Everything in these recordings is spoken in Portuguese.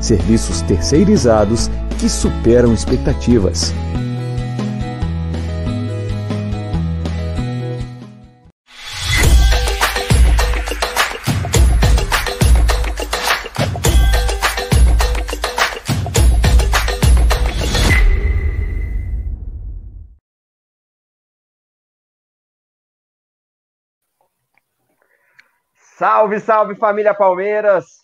Serviços terceirizados que superam expectativas. Salve, salve família Palmeiras!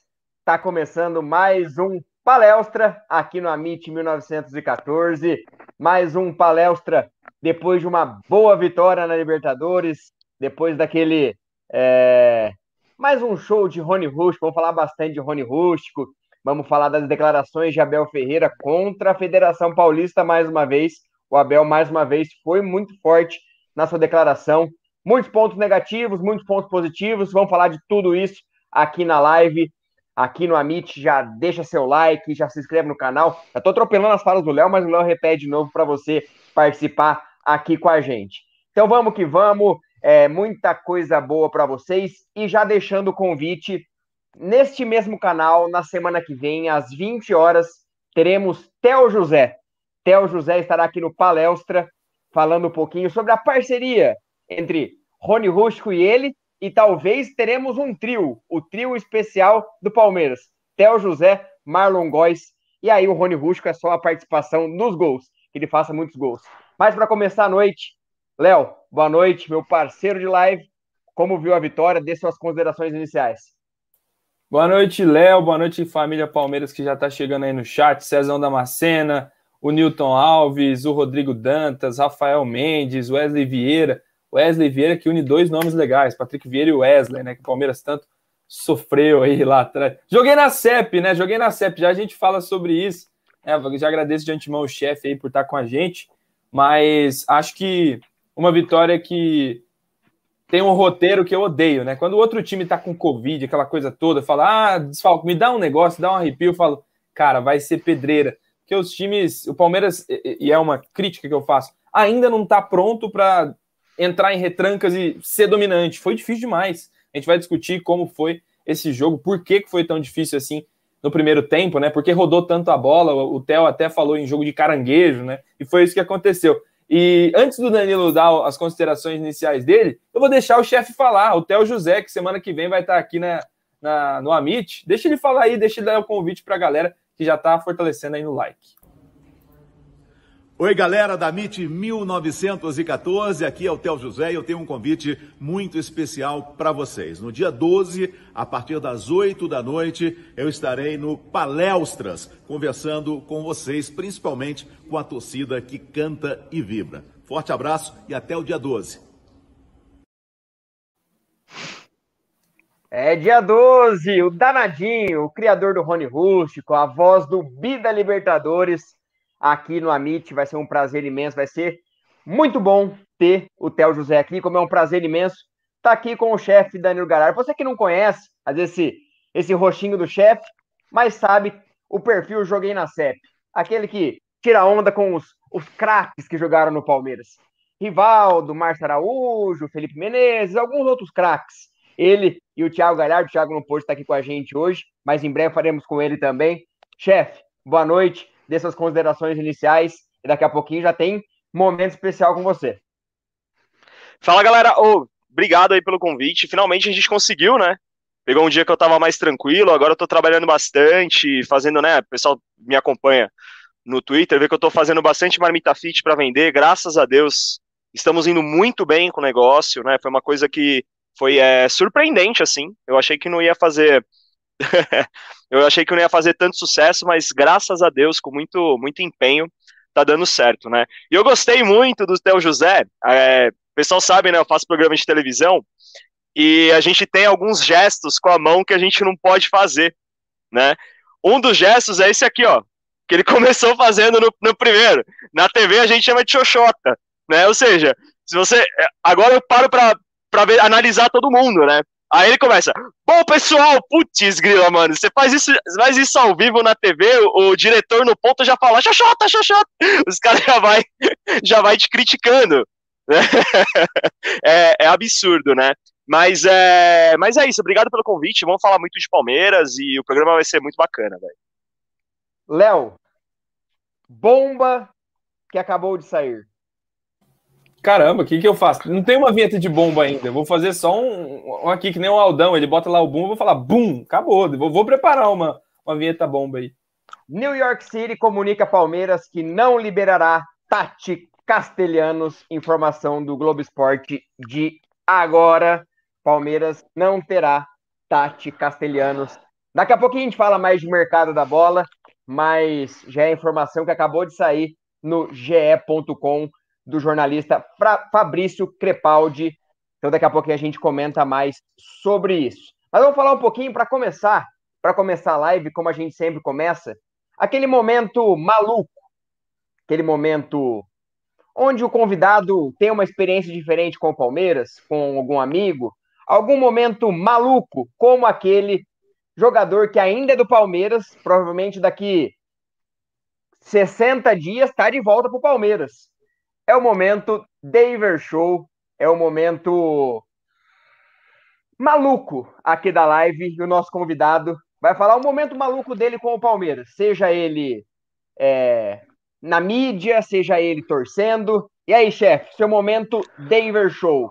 Tá começando mais um palestra aqui no Amit 1914. Mais um palestra depois de uma boa vitória na Libertadores, depois daquele. É... Mais um show de Rony Rústico. Vamos falar bastante de Rony Rústico. Vamos falar das declarações de Abel Ferreira contra a Federação Paulista mais uma vez. O Abel, mais uma vez, foi muito forte na sua declaração Muitos pontos negativos, muitos pontos positivos. Vamos falar de tudo isso aqui na live, aqui no Amit. Já deixa seu like, já se inscreve no canal. Já tô atropelando as falas do Léo, mas o Léo repete de novo para você participar aqui com a gente. Então vamos que vamos. É, muita coisa boa para vocês. E já deixando o convite, neste mesmo canal, na semana que vem, às 20 horas, teremos Theo José. Theo José estará aqui no Palestra, falando um pouquinho sobre a parceria entre Rony Rústico e ele, e talvez teremos um trio, o trio especial do Palmeiras. Theo José, Marlon Góes, e aí o Rony Rústico é só a participação nos gols, que ele faça muitos gols. Mas para começar a noite, Léo, boa noite, meu parceiro de live. Como viu a vitória? Dê suas considerações iniciais. Boa noite, Léo. Boa noite, família Palmeiras que já está chegando aí no chat. Cezão Damascena, o Newton Alves, o Rodrigo Dantas, Rafael Mendes, Wesley Vieira. Wesley Vieira, que une dois nomes legais, Patrick Vieira e Wesley, né? Que o Palmeiras tanto sofreu aí lá atrás. Joguei na CEP, né? Joguei na CEP, já a gente fala sobre isso. É, já agradeço de antemão o chefe aí por estar com a gente, mas acho que uma vitória que tem um roteiro que eu odeio, né? Quando o outro time tá com Covid, aquela coisa toda, fala, ah, desfalco, me dá um negócio, dá um arrepio, eu falo, cara, vai ser pedreira. Porque os times, o Palmeiras, e é uma crítica que eu faço, ainda não tá pronto para entrar em retrancas e ser dominante. Foi difícil demais. A gente vai discutir como foi esse jogo, por que foi tão difícil assim no primeiro tempo, né? Porque rodou tanto a bola, o Theo até falou em jogo de caranguejo, né? E foi isso que aconteceu. E antes do Danilo dar as considerações iniciais dele, eu vou deixar o chefe falar, o Theo José, que semana que vem vai estar aqui na, na, no Amit. Deixa ele falar aí, deixa ele dar o convite para a galera que já está fortalecendo aí no like. Oi, galera da MIT 1914, aqui é o Tel José e eu tenho um convite muito especial para vocês. No dia 12, a partir das 8 da noite, eu estarei no Palestras, conversando com vocês, principalmente com a torcida que canta e vibra. Forte abraço e até o dia 12. É dia 12, o Danadinho, o criador do Rony Rústico, a voz do Bida Libertadores aqui no Amit. Vai ser um prazer imenso, vai ser muito bom ter o Theo José aqui, como é um prazer imenso estar tá aqui com o chefe Danilo Garar. Você que não conhece, às vezes, esse, esse roxinho do chefe, mas sabe o perfil Joguei na CEP. Aquele que tira onda com os, os craques que jogaram no Palmeiras. Rivaldo, Márcio Araújo, Felipe Menezes, alguns outros craques. Ele e o Thiago Galhardo, o Thiago não pôde estar aqui com a gente hoje, mas em breve faremos com ele também. Chefe, boa noite dessas considerações iniciais e daqui a pouquinho já tem momento especial com você. Fala galera, oh, obrigado aí pelo convite. Finalmente a gente conseguiu, né? Pegou um dia que eu tava mais tranquilo, agora eu tô trabalhando bastante, fazendo, né? O pessoal me acompanha no Twitter, vê que eu tô fazendo bastante marmita fit para vender, graças a Deus. Estamos indo muito bem com o negócio, né? Foi uma coisa que foi é, surpreendente, assim. Eu achei que não ia fazer eu achei que não ia fazer tanto sucesso, mas graças a Deus, com muito, muito empenho, tá dando certo, né? E eu gostei muito do Theo José. É, o pessoal sabe, né? Eu faço programa de televisão e a gente tem alguns gestos com a mão que a gente não pode fazer, né? Um dos gestos é esse aqui, ó. que ele começou fazendo no, no primeiro. Na TV a gente chama de xoxota, né? Ou seja, se você. Agora eu paro pra ver, analisar todo mundo, né? Aí ele começa, bom pessoal, putz, grila, mano, você faz isso, faz isso ao vivo na TV, o, o diretor no ponto já fala, xoxota, xoxota, os caras já vai, já vai te criticando, é, é, absurdo, né? Mas é, mas é isso, obrigado pelo convite, vamos falar muito de Palmeiras e o programa vai ser muito bacana, velho. Léo, bomba que acabou de sair. Caramba, o que, que eu faço? Não tem uma vinheta de bomba ainda. Eu vou fazer só um, um aqui que nem o um Aldão. Ele bota lá o boom, eu vou falar bum, acabou. Vou, vou preparar uma, uma vinheta bomba aí. New York City comunica Palmeiras que não liberará Tati Castelhanos. Informação do Globo Esporte de agora. Palmeiras não terá Tati Castelhanos. Daqui a pouquinho a gente fala mais de mercado da bola, mas já é informação que acabou de sair no ge.com do jornalista Fabrício Crepaldi. Então, daqui a pouquinho a gente comenta mais sobre isso. Mas vamos falar um pouquinho para começar, para começar a live, como a gente sempre começa, aquele momento maluco, aquele momento onde o convidado tem uma experiência diferente com o Palmeiras, com algum amigo, algum momento maluco, como aquele jogador que ainda é do Palmeiras, provavelmente daqui 60 dias está de volta para o Palmeiras. É o momento Daver Show, é o momento maluco aqui da live. E o nosso convidado vai falar o momento maluco dele com o Palmeiras, seja ele é, na mídia, seja ele torcendo. E aí, chefe, seu momento Daver Show.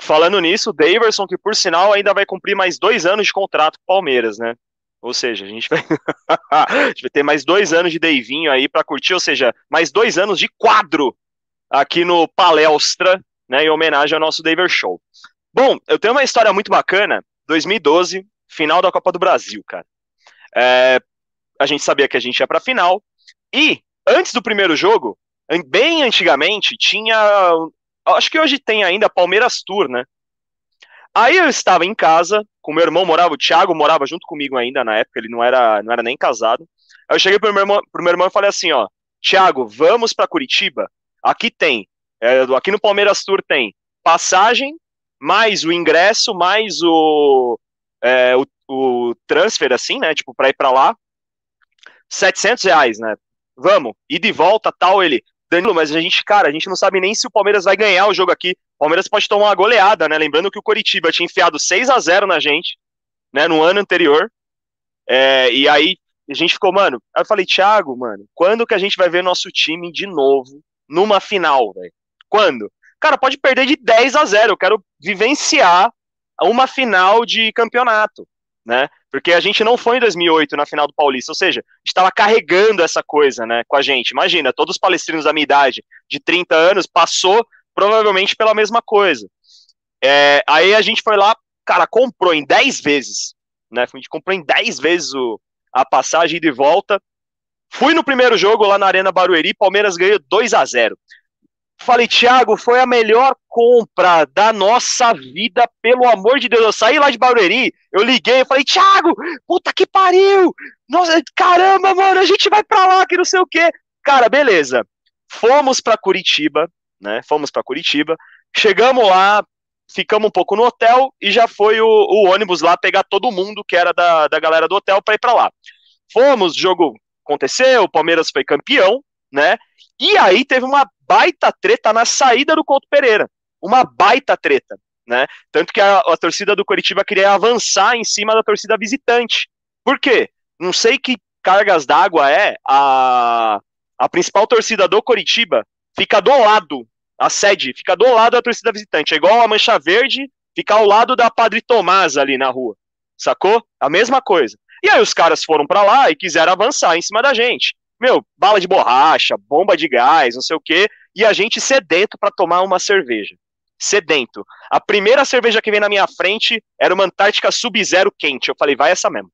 Falando nisso, o Daverson, que por sinal ainda vai cumprir mais dois anos de contrato com o Palmeiras, né? Ou seja, a gente vai, a gente vai ter mais dois anos de Deivinho aí para curtir, ou seja, mais dois anos de quadro aqui no Palestra, né, em homenagem ao nosso Daver Show. Bom, eu tenho uma história muito bacana. 2012, final da Copa do Brasil, cara. É, a gente sabia que a gente ia para final e antes do primeiro jogo, bem antigamente, tinha, acho que hoje tem ainda Palmeiras Tour, né? Aí eu estava em casa, com meu irmão morava, o Thiago morava junto comigo ainda na época, ele não era, não era nem casado. Aí eu cheguei pro meu irmão, pro meu irmão e falei assim, ó, Thiago, vamos para Curitiba? Aqui tem, é, aqui no Palmeiras Tour tem passagem, mais o ingresso, mais o, é, o, o transfer, assim, né, tipo, pra ir pra lá, 700 reais, né, vamos, e de volta, tal, ele, Danilo, mas a gente, cara, a gente não sabe nem se o Palmeiras vai ganhar o jogo aqui. Palmeiras pode tomar uma goleada, né? Lembrando que o Coritiba tinha enfiado 6 a 0 na gente, né, no ano anterior. É, e aí a gente ficou, mano. Aí eu falei, Thiago, mano, quando que a gente vai ver nosso time de novo numa final, velho? Quando? Cara, pode perder de 10 a 0. Eu quero vivenciar uma final de campeonato, né? Porque a gente não foi em 2008 na final do Paulista, ou seja, estava carregando essa coisa, né, com a gente. Imagina, todos os palestrinos da minha idade, de 30 anos, passou provavelmente pela mesma coisa. É, aí a gente foi lá, cara, comprou em 10 vezes, né? A gente comprou em 10 vezes o, a passagem de volta. Fui no primeiro jogo lá na Arena Barueri, Palmeiras ganhou 2 a 0 Falei, Thiago, foi a melhor compra da nossa vida, pelo amor de Deus. Eu saí lá de Barueri, eu liguei, eu falei, Thiago, puta que pariu! Nossa, caramba, mano, a gente vai pra lá, que não sei o quê. Cara, beleza. Fomos pra Curitiba, né? Fomos pra Curitiba, chegamos lá, ficamos um pouco no hotel e já foi o, o ônibus lá pegar todo mundo que era da, da galera do hotel para ir para lá. Fomos, jogo aconteceu, o Palmeiras foi campeão, né? E aí teve uma baita treta na saída do Couto Pereira. Uma baita treta, né? Tanto que a, a torcida do Coritiba queria avançar em cima da torcida visitante. Por quê? Não sei que cargas d'água é a, a principal torcida do Coritiba fica do lado, a sede fica do lado da torcida visitante. É igual a Mancha Verde ficar ao lado da Padre Tomás ali na rua. Sacou? A mesma coisa. E aí os caras foram para lá e quiseram avançar em cima da gente meu, bala de borracha, bomba de gás, não sei o quê, e a gente sedento para tomar uma cerveja. Sedento. A primeira cerveja que veio na minha frente era uma Antártica Sub-Zero quente. Eu falei, vai essa mesmo.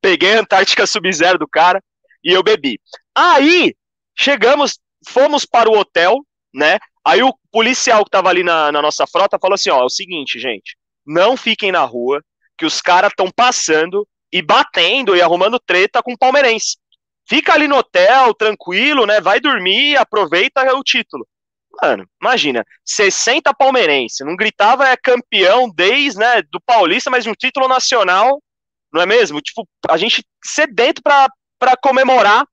Peguei a Antártica Sub-Zero do cara e eu bebi. Aí, chegamos, fomos para o hotel, né? Aí o policial que tava ali na, na nossa frota falou assim: ó, é o seguinte, gente, não fiquem na rua, que os caras estão passando e batendo e arrumando treta com palmeirense. Fica ali no hotel, tranquilo, né? Vai dormir, aproveita o título. Mano, imagina, 60 palmeirense, não gritava é campeão desde, né, do Paulista, mas um título nacional, não é mesmo? Tipo, a gente sedento pra, pra comemorar.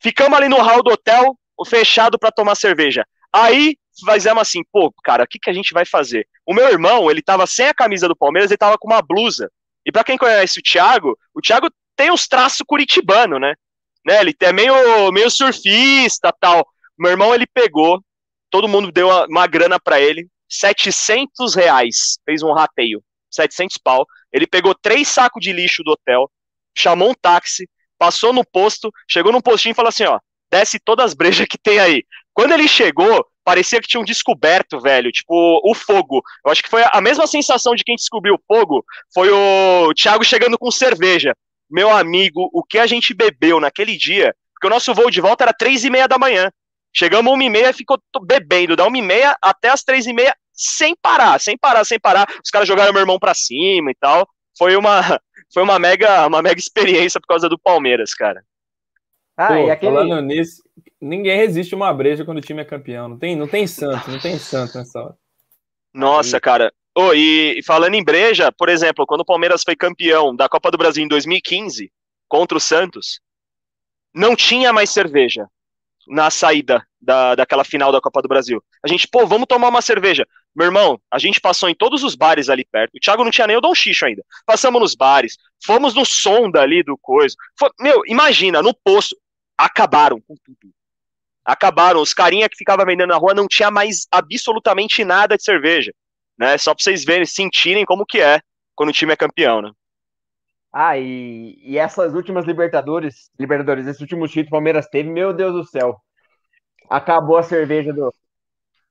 Ficamos ali no hall do hotel, fechado para tomar cerveja. Aí fizemos assim, pô, cara, o que, que a gente vai fazer? O meu irmão, ele tava sem a camisa do Palmeiras, ele tava com uma blusa. E para quem conhece o Thiago, o Thiago tem os traços curitibano, né? né? Ele é meio, meio surfista tal. Meu irmão, ele pegou, todo mundo deu uma, uma grana para ele, 700 reais, fez um rateio, 700 pau. Ele pegou três sacos de lixo do hotel, chamou um táxi, passou no posto, chegou no postinho e falou assim, ó, desce todas as brejas que tem aí. Quando ele chegou, parecia que tinham descoberto, velho, tipo, o fogo. Eu acho que foi a mesma sensação de quem descobriu o fogo, foi o Thiago chegando com cerveja. Meu amigo, o que a gente bebeu naquele dia, porque o nosso voo de volta era três e meia da manhã. Chegamos uma e meia, ficou bebendo, da uma e meia até as três e meia, sem parar, sem parar, sem parar. Os caras jogaram meu irmão pra cima e tal. Foi uma, foi uma mega, uma mega experiência por causa do Palmeiras, cara. Ah, Pô, aquele... Falando nisso, ninguém resiste uma breja quando o time é campeão. Não tem, não tem santo, não tem santo nessa hora. Nossa, Aí. cara. Oh, e falando em breja, por exemplo, quando o Palmeiras foi campeão da Copa do Brasil em 2015 contra o Santos, não tinha mais cerveja na saída da, daquela final da Copa do Brasil. A gente, pô, vamos tomar uma cerveja. Meu irmão, a gente passou em todos os bares ali perto. O Thiago não tinha nem o Dom Xixo ainda. Passamos nos bares, fomos no sonda ali do coisa. Foi, meu, imagina, no posto, acabaram com tudo. Acabaram. Os carinha que ficava vendendo na rua não tinha mais absolutamente nada de cerveja. Né? Só pra vocês verem, sentirem como que é quando o time é campeão, né? Ah, e, e essas últimas Libertadores, Libertadores, esse último título que o Palmeiras teve, meu Deus do céu. Acabou a cerveja do,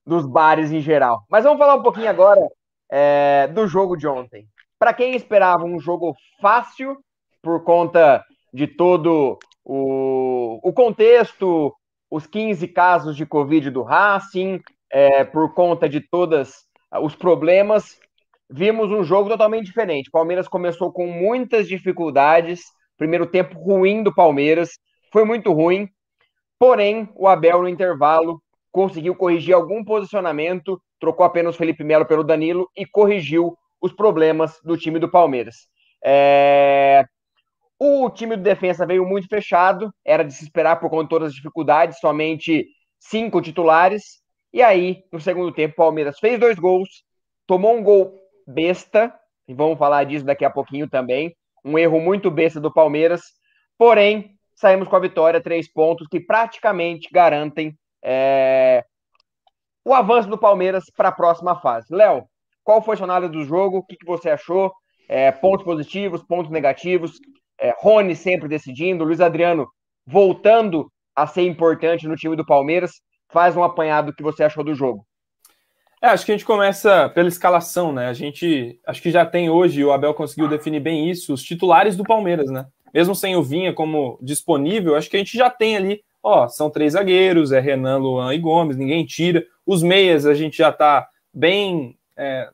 dos bares em geral. Mas vamos falar um pouquinho agora é, do jogo de ontem. Para quem esperava um jogo fácil, por conta de todo o, o contexto, os 15 casos de Covid do Racing, é, por conta de todos os problemas, vimos um jogo totalmente diferente. O Palmeiras começou com muitas dificuldades, primeiro tempo ruim do Palmeiras, foi muito ruim, porém o Abel no intervalo conseguiu corrigir algum posicionamento, trocou apenas Felipe Melo pelo Danilo e corrigiu os problemas do time do Palmeiras. É... O time do defesa veio muito fechado, era de se esperar por conta de todas as dificuldades, somente cinco titulares. E aí, no segundo tempo, o Palmeiras fez dois gols, tomou um gol besta, e vamos falar disso daqui a pouquinho também. Um erro muito besta do Palmeiras, porém, saímos com a vitória, três pontos que praticamente garantem é, o avanço do Palmeiras para a próxima fase. Léo, qual foi a análise do jogo? O que, que você achou? É, pontos positivos, pontos negativos. É, Rony sempre decidindo, Luiz Adriano voltando a ser importante no time do Palmeiras. Faz um apanhado que você achou do jogo. É, acho que a gente começa pela escalação, né? A gente acho que já tem hoje, o Abel conseguiu definir bem isso, os titulares do Palmeiras, né? Mesmo sem o Vinha como disponível, acho que a gente já tem ali Ó, são três zagueiros, é Renan, Luan e Gomes, ninguém tira. Os meias, a gente já está bem é,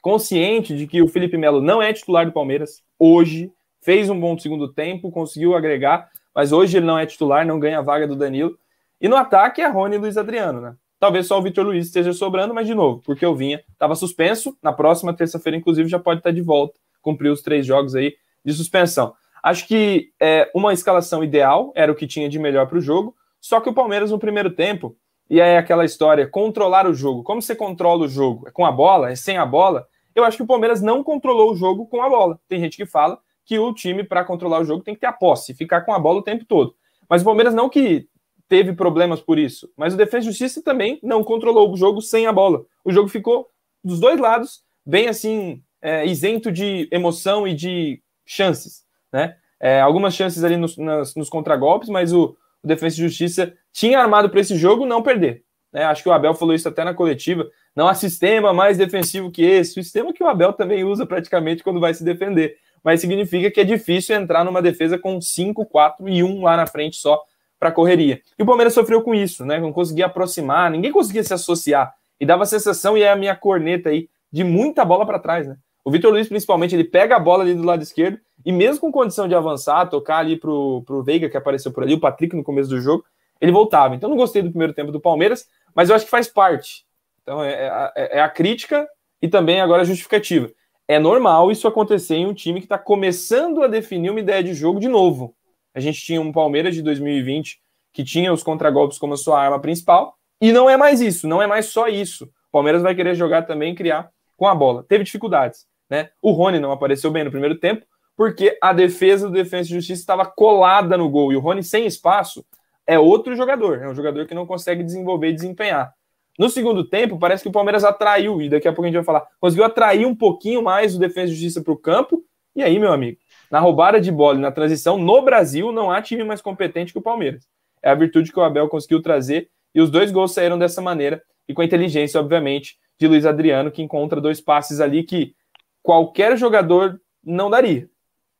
consciente de que o Felipe Melo não é titular do Palmeiras hoje. Fez um bom segundo tempo, conseguiu agregar, mas hoje ele não é titular, não ganha a vaga do Danilo. E no ataque é Rony e Luiz Adriano, né? Talvez só o Vitor Luiz esteja sobrando, mas de novo, porque eu vinha, estava suspenso. Na próxima terça-feira, inclusive, já pode estar de volta, cumpriu os três jogos aí de suspensão. Acho que é, uma escalação ideal era o que tinha de melhor para o jogo, só que o Palmeiras no primeiro tempo, e é aquela história, controlar o jogo. Como você controla o jogo? É com a bola? É sem a bola? Eu acho que o Palmeiras não controlou o jogo com a bola. Tem gente que fala que o time, para controlar o jogo, tem que ter a posse, ficar com a bola o tempo todo. Mas o Palmeiras não que teve problemas por isso, mas o Defesa e Justiça também não controlou o jogo sem a bola. O jogo ficou dos dois lados bem assim, é, isento de emoção e de chances né? É, algumas chances ali nos, nas, nos contragolpes, mas o, o Defesa e Justiça tinha armado para esse jogo não perder. Né? Acho que o Abel falou isso até na coletiva. Não há sistema mais defensivo que esse. O sistema que o Abel também usa praticamente quando vai se defender. Mas significa que é difícil entrar numa defesa com 5, 4 e 1 lá na frente só para correria. E o Palmeiras sofreu com isso, né? Não conseguia aproximar, ninguém conseguia se associar. E dava a sensação, e é a minha corneta aí, de muita bola para trás, né? O Vitor Luiz, principalmente, ele pega a bola ali do lado esquerdo e mesmo com condição de avançar, tocar ali pro, pro Veiga, que apareceu por ali, o Patrick no começo do jogo, ele voltava. Então não gostei do primeiro tempo do Palmeiras, mas eu acho que faz parte. Então é, é, é, a crítica e também agora a justificativa. É normal isso acontecer em um time que está começando a definir uma ideia de jogo de novo. A gente tinha um Palmeiras de 2020 que tinha os contragolpes como a sua arma principal, e não é mais isso, não é mais só isso. O Palmeiras vai querer jogar também criar com a bola. Teve dificuldades, né? O Rony não apareceu bem no primeiro tempo, porque a defesa do Defesa e Justiça estava colada no gol, e o Rony sem espaço é outro jogador, é um jogador que não consegue desenvolver e desempenhar. No segundo tempo, parece que o Palmeiras atraiu, e daqui a pouco a gente vai falar, conseguiu atrair um pouquinho mais o Defesa e Justiça para o campo, e aí, meu amigo, na roubada de bola e na transição, no Brasil, não há time mais competente que o Palmeiras. É a virtude que o Abel conseguiu trazer, e os dois gols saíram dessa maneira, e com a inteligência, obviamente, de Luiz Adriano, que encontra dois passes ali que qualquer jogador não daria.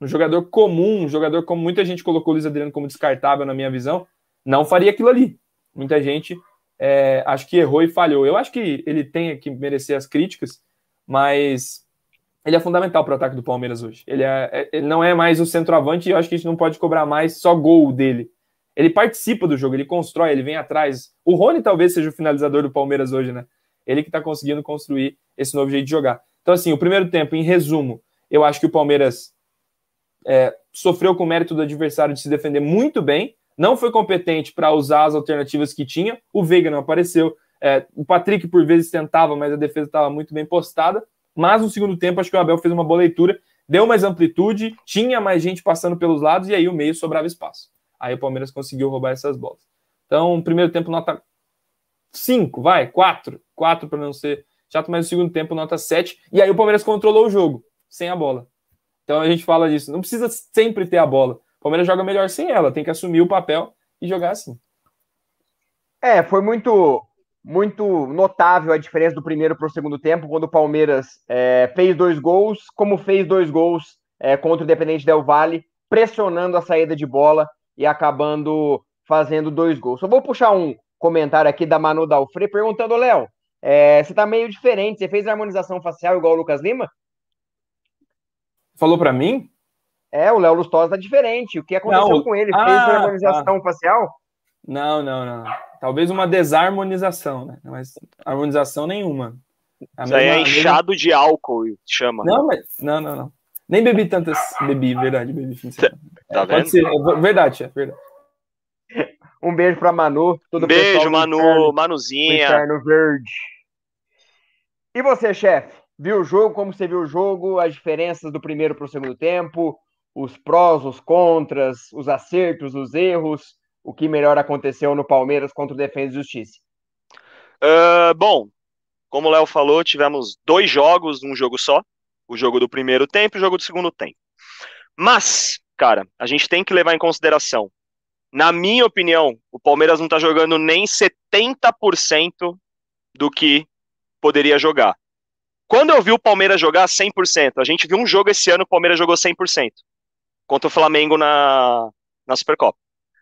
Um jogador comum, um jogador como muita gente colocou o Luiz Adriano como descartável na minha visão, não faria aquilo ali. Muita gente é, acho que errou e falhou. Eu acho que ele tem que merecer as críticas, mas ele é fundamental para o ataque do Palmeiras hoje. Ele, é, é, ele não é mais o centroavante e eu acho que a gente não pode cobrar mais só gol dele. Ele participa do jogo, ele constrói, ele vem atrás. O Rony talvez seja o finalizador do Palmeiras hoje, né? Ele que está conseguindo construir esse novo jeito de jogar. Então, assim, o primeiro tempo, em resumo, eu acho que o Palmeiras é, sofreu com o mérito do adversário de se defender muito bem, não foi competente para usar as alternativas que tinha. O Veiga não apareceu. É, o Patrick, por vezes, tentava, mas a defesa estava muito bem postada. Mas no segundo tempo, acho que o Abel fez uma boa leitura, deu mais amplitude, tinha mais gente passando pelos lados e aí o meio sobrava espaço. Aí o Palmeiras conseguiu roubar essas bolas. Então, primeiro tempo, nota 5, vai, 4. 4 para não ser chato, mas no segundo tempo, nota 7. E aí o Palmeiras controlou o jogo, sem a bola. Então a gente fala disso. Não precisa sempre ter a bola. Palmeiras joga melhor sem ela, tem que assumir o papel e jogar assim. É, foi muito muito notável a diferença do primeiro para o segundo tempo, quando o Palmeiras é, fez dois gols, como fez dois gols é, contra o Independente Del Valle, pressionando a saída de bola e acabando fazendo dois gols. Só vou puxar um comentário aqui da Manu Dalfre perguntando, Léo, é, você tá meio diferente, você fez harmonização facial igual o Lucas Lima? Falou para mim? É, o Léo Lustosa tá diferente. O que aconteceu não, com ele? Ah, Fez harmonização tá. facial? Não, não, não. Talvez uma desarmonização, né? Mas harmonização nenhuma. A Isso mesma, aí é inchado mesma... de álcool, chama. Não, mas. Não, não, não. Nem bebi tantas. Bebi, verdade, bebi fim de semana. Tá é, vendo? Ser, é verdade, é verdade. Um beijo pra Manu. Todo beijo, Manu, inferno, Manuzinha. Inferno Verde. E você, chefe? Viu o jogo? Como você viu o jogo? As diferenças do primeiro para o segundo tempo? Os prós, os contras, os acertos, os erros, o que melhor aconteceu no Palmeiras contra o Defesa e Justiça? Uh, bom, como o Léo falou, tivemos dois jogos num jogo só, o jogo do primeiro tempo e o jogo do segundo tempo. Mas, cara, a gente tem que levar em consideração, na minha opinião, o Palmeiras não tá jogando nem 70% do que poderia jogar. Quando eu vi o Palmeiras jogar 100%, a gente viu um jogo esse ano, o Palmeiras jogou 100% contra o Flamengo na, na Supercopa.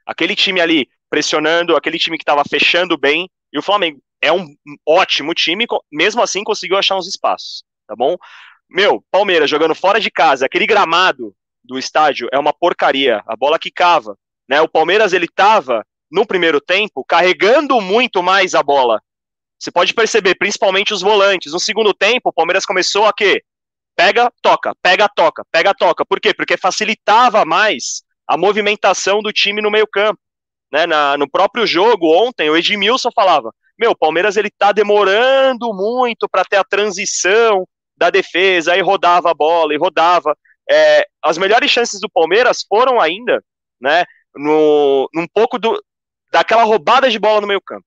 Aquele time ali pressionando, aquele time que estava fechando bem, e o Flamengo é um ótimo time, mesmo assim conseguiu achar uns espaços, tá bom? Meu, Palmeiras jogando fora de casa, aquele gramado do estádio é uma porcaria, a bola quicava, né? O Palmeiras ele tava no primeiro tempo carregando muito mais a bola. Você pode perceber, principalmente os volantes. No segundo tempo, o Palmeiras começou a quê? Pega, toca, pega, toca, pega, toca. Por quê? Porque facilitava mais a movimentação do time no meio-campo. Né? Na, no próprio jogo, ontem, o Edmilson falava: Meu, o Palmeiras ele tá demorando muito para ter a transição da defesa, aí rodava a bola e rodava. É, as melhores chances do Palmeiras foram ainda, né, no, num pouco do, daquela roubada de bola no meio campo.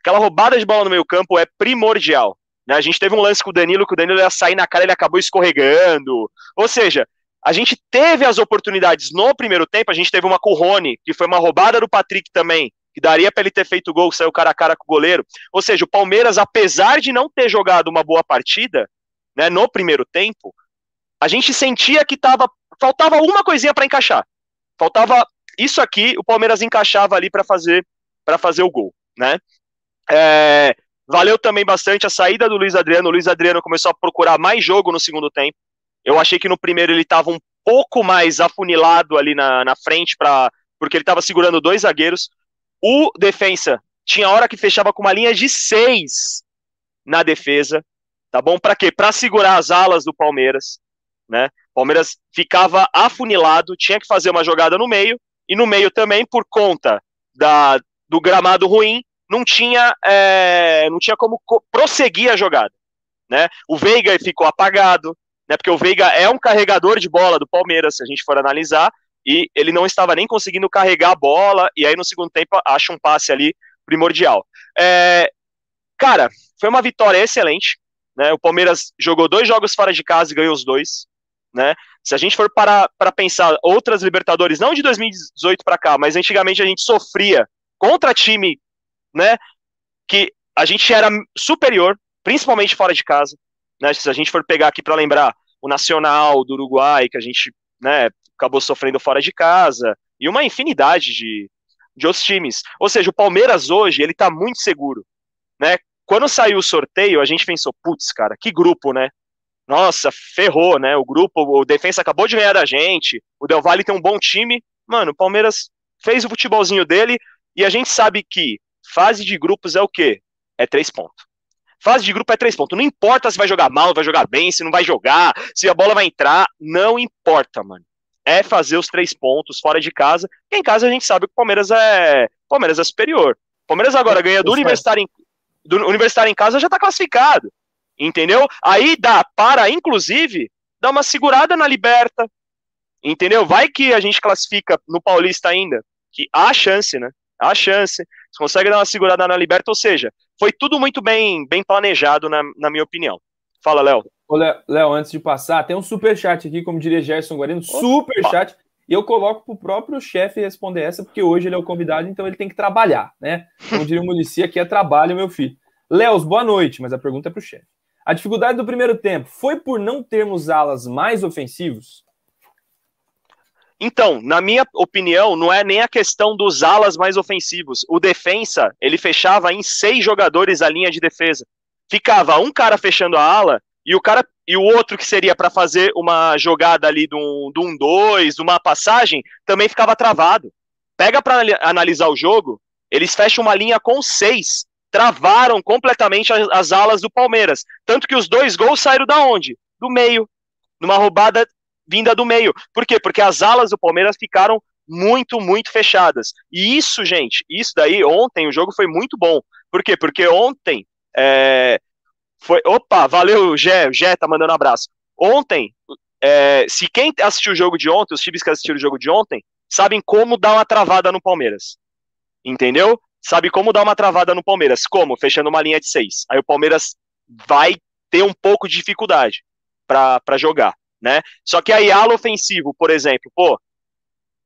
Aquela roubada de bola no meio campo é primordial. Né? A gente teve um lance com o Danilo, que o Danilo ia sair na cara, ele acabou escorregando. Ou seja, a gente teve as oportunidades no primeiro tempo, a gente teve uma com o Rony, que foi uma roubada do Patrick também, que daria para ele ter feito gol, saiu cara a cara com o goleiro. Ou seja, o Palmeiras, apesar de não ter jogado uma boa partida, né, no primeiro tempo, a gente sentia que tava, faltava uma coisinha para encaixar. Faltava isso aqui, o Palmeiras encaixava ali para fazer para fazer o gol, né? É, Valeu também bastante a saída do Luiz Adriano. O Luiz Adriano começou a procurar mais jogo no segundo tempo. Eu achei que no primeiro ele estava um pouco mais afunilado ali na, na frente, pra, porque ele estava segurando dois zagueiros. O defensa tinha hora que fechava com uma linha de seis na defesa, tá bom? Para quê? Para segurar as alas do Palmeiras, né? Palmeiras ficava afunilado, tinha que fazer uma jogada no meio e no meio também por conta da, do gramado ruim, não tinha é, não tinha como prosseguir a jogada, né? O Veiga ficou apagado, né? Porque o Veiga é um carregador de bola do Palmeiras, se a gente for analisar, e ele não estava nem conseguindo carregar a bola, e aí no segundo tempo acha um passe ali primordial. É, cara, foi uma vitória excelente. Né? O Palmeiras jogou dois jogos fora de casa e ganhou os dois. Né? Se a gente for para, para pensar outras Libertadores, não de 2018 para cá, mas antigamente a gente sofria contra time né, que a gente era superior, principalmente fora de casa. Né? Se a gente for pegar aqui para lembrar o Nacional do Uruguai, que a gente né, acabou sofrendo fora de casa, e uma infinidade de, de outros times. Ou seja, o Palmeiras hoje, ele tá muito seguro, né? Quando saiu o sorteio, a gente pensou, putz, cara, que grupo, né? Nossa, ferrou, né? O grupo, o defensa acabou de ganhar da gente, o Del Valle tem um bom time. Mano, o Palmeiras fez o futebolzinho dele e a gente sabe que fase de grupos é o quê? É três pontos. Fase de grupo é três pontos. Não importa se vai jogar mal, vai jogar bem, se não vai jogar, se a bola vai entrar, não importa, mano é fazer os três pontos fora de casa. em casa a gente sabe que o Palmeiras é Palmeiras é superior. O Palmeiras agora ganha do Universitário em, do Universitário em casa já está classificado. Entendeu? Aí dá para, inclusive, dar uma segurada na Liberta. Entendeu? Vai que a gente classifica no Paulista ainda, que há chance, né? Há chance. Consegue dar uma segurada na Liberta, ou seja, foi tudo muito bem, bem planejado, na, na minha opinião. Fala, Léo. Léo, antes de passar, tem um super chat aqui, como diria Gerson Guarino, super chat. E eu coloco para o próprio chefe responder essa, porque hoje ele é o convidado, então ele tem que trabalhar, né? Como diria o Munici, aqui é trabalho, meu filho. Léo, boa noite, mas a pergunta é para o chefe. A dificuldade do primeiro tempo foi por não termos alas mais ofensivos? Então, na minha opinião, não é nem a questão dos alas mais ofensivos. O defensa, ele fechava em seis jogadores a linha de defesa. Ficava um cara fechando a ala e o cara e o outro que seria para fazer uma jogada ali de um 2, um dois, uma passagem, também ficava travado. Pega para analisar o jogo, eles fecham uma linha com seis, travaram completamente as, as, alas do Palmeiras. Tanto que os dois gols saíram da onde? Do meio, numa roubada vinda do meio. Por quê? Porque as alas do Palmeiras ficaram muito, muito fechadas. E isso, gente, isso daí, ontem o jogo foi muito bom. Por quê? Porque ontem é, foi, opa, valeu, Gé, Gé tá mandando um abraço. Ontem, é, se quem assistiu o jogo de ontem, os times que assistiram o jogo de ontem, sabem como dar uma travada no Palmeiras. Entendeu? Sabe como dar uma travada no Palmeiras. Como? Fechando uma linha de seis. Aí o Palmeiras vai ter um pouco de dificuldade para jogar, né? Só que aí, ala ofensivo, por exemplo, pô,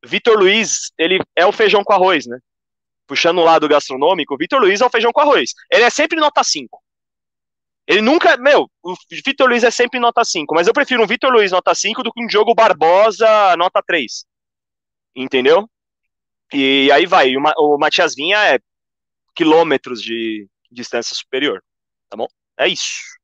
Vitor Luiz, ele é o feijão com arroz, né? Puxando o lado gastronômico, Vitor Luiz é o feijão com arroz. Ele é sempre nota 5. Ele nunca. Meu, o Vitor Luiz é sempre nota 5, mas eu prefiro um Vitor Luiz nota 5 do que um Diogo Barbosa nota 3. Entendeu? E aí vai. O, Matias Vinha é quilômetros de distância superior. Tá bom? É isso.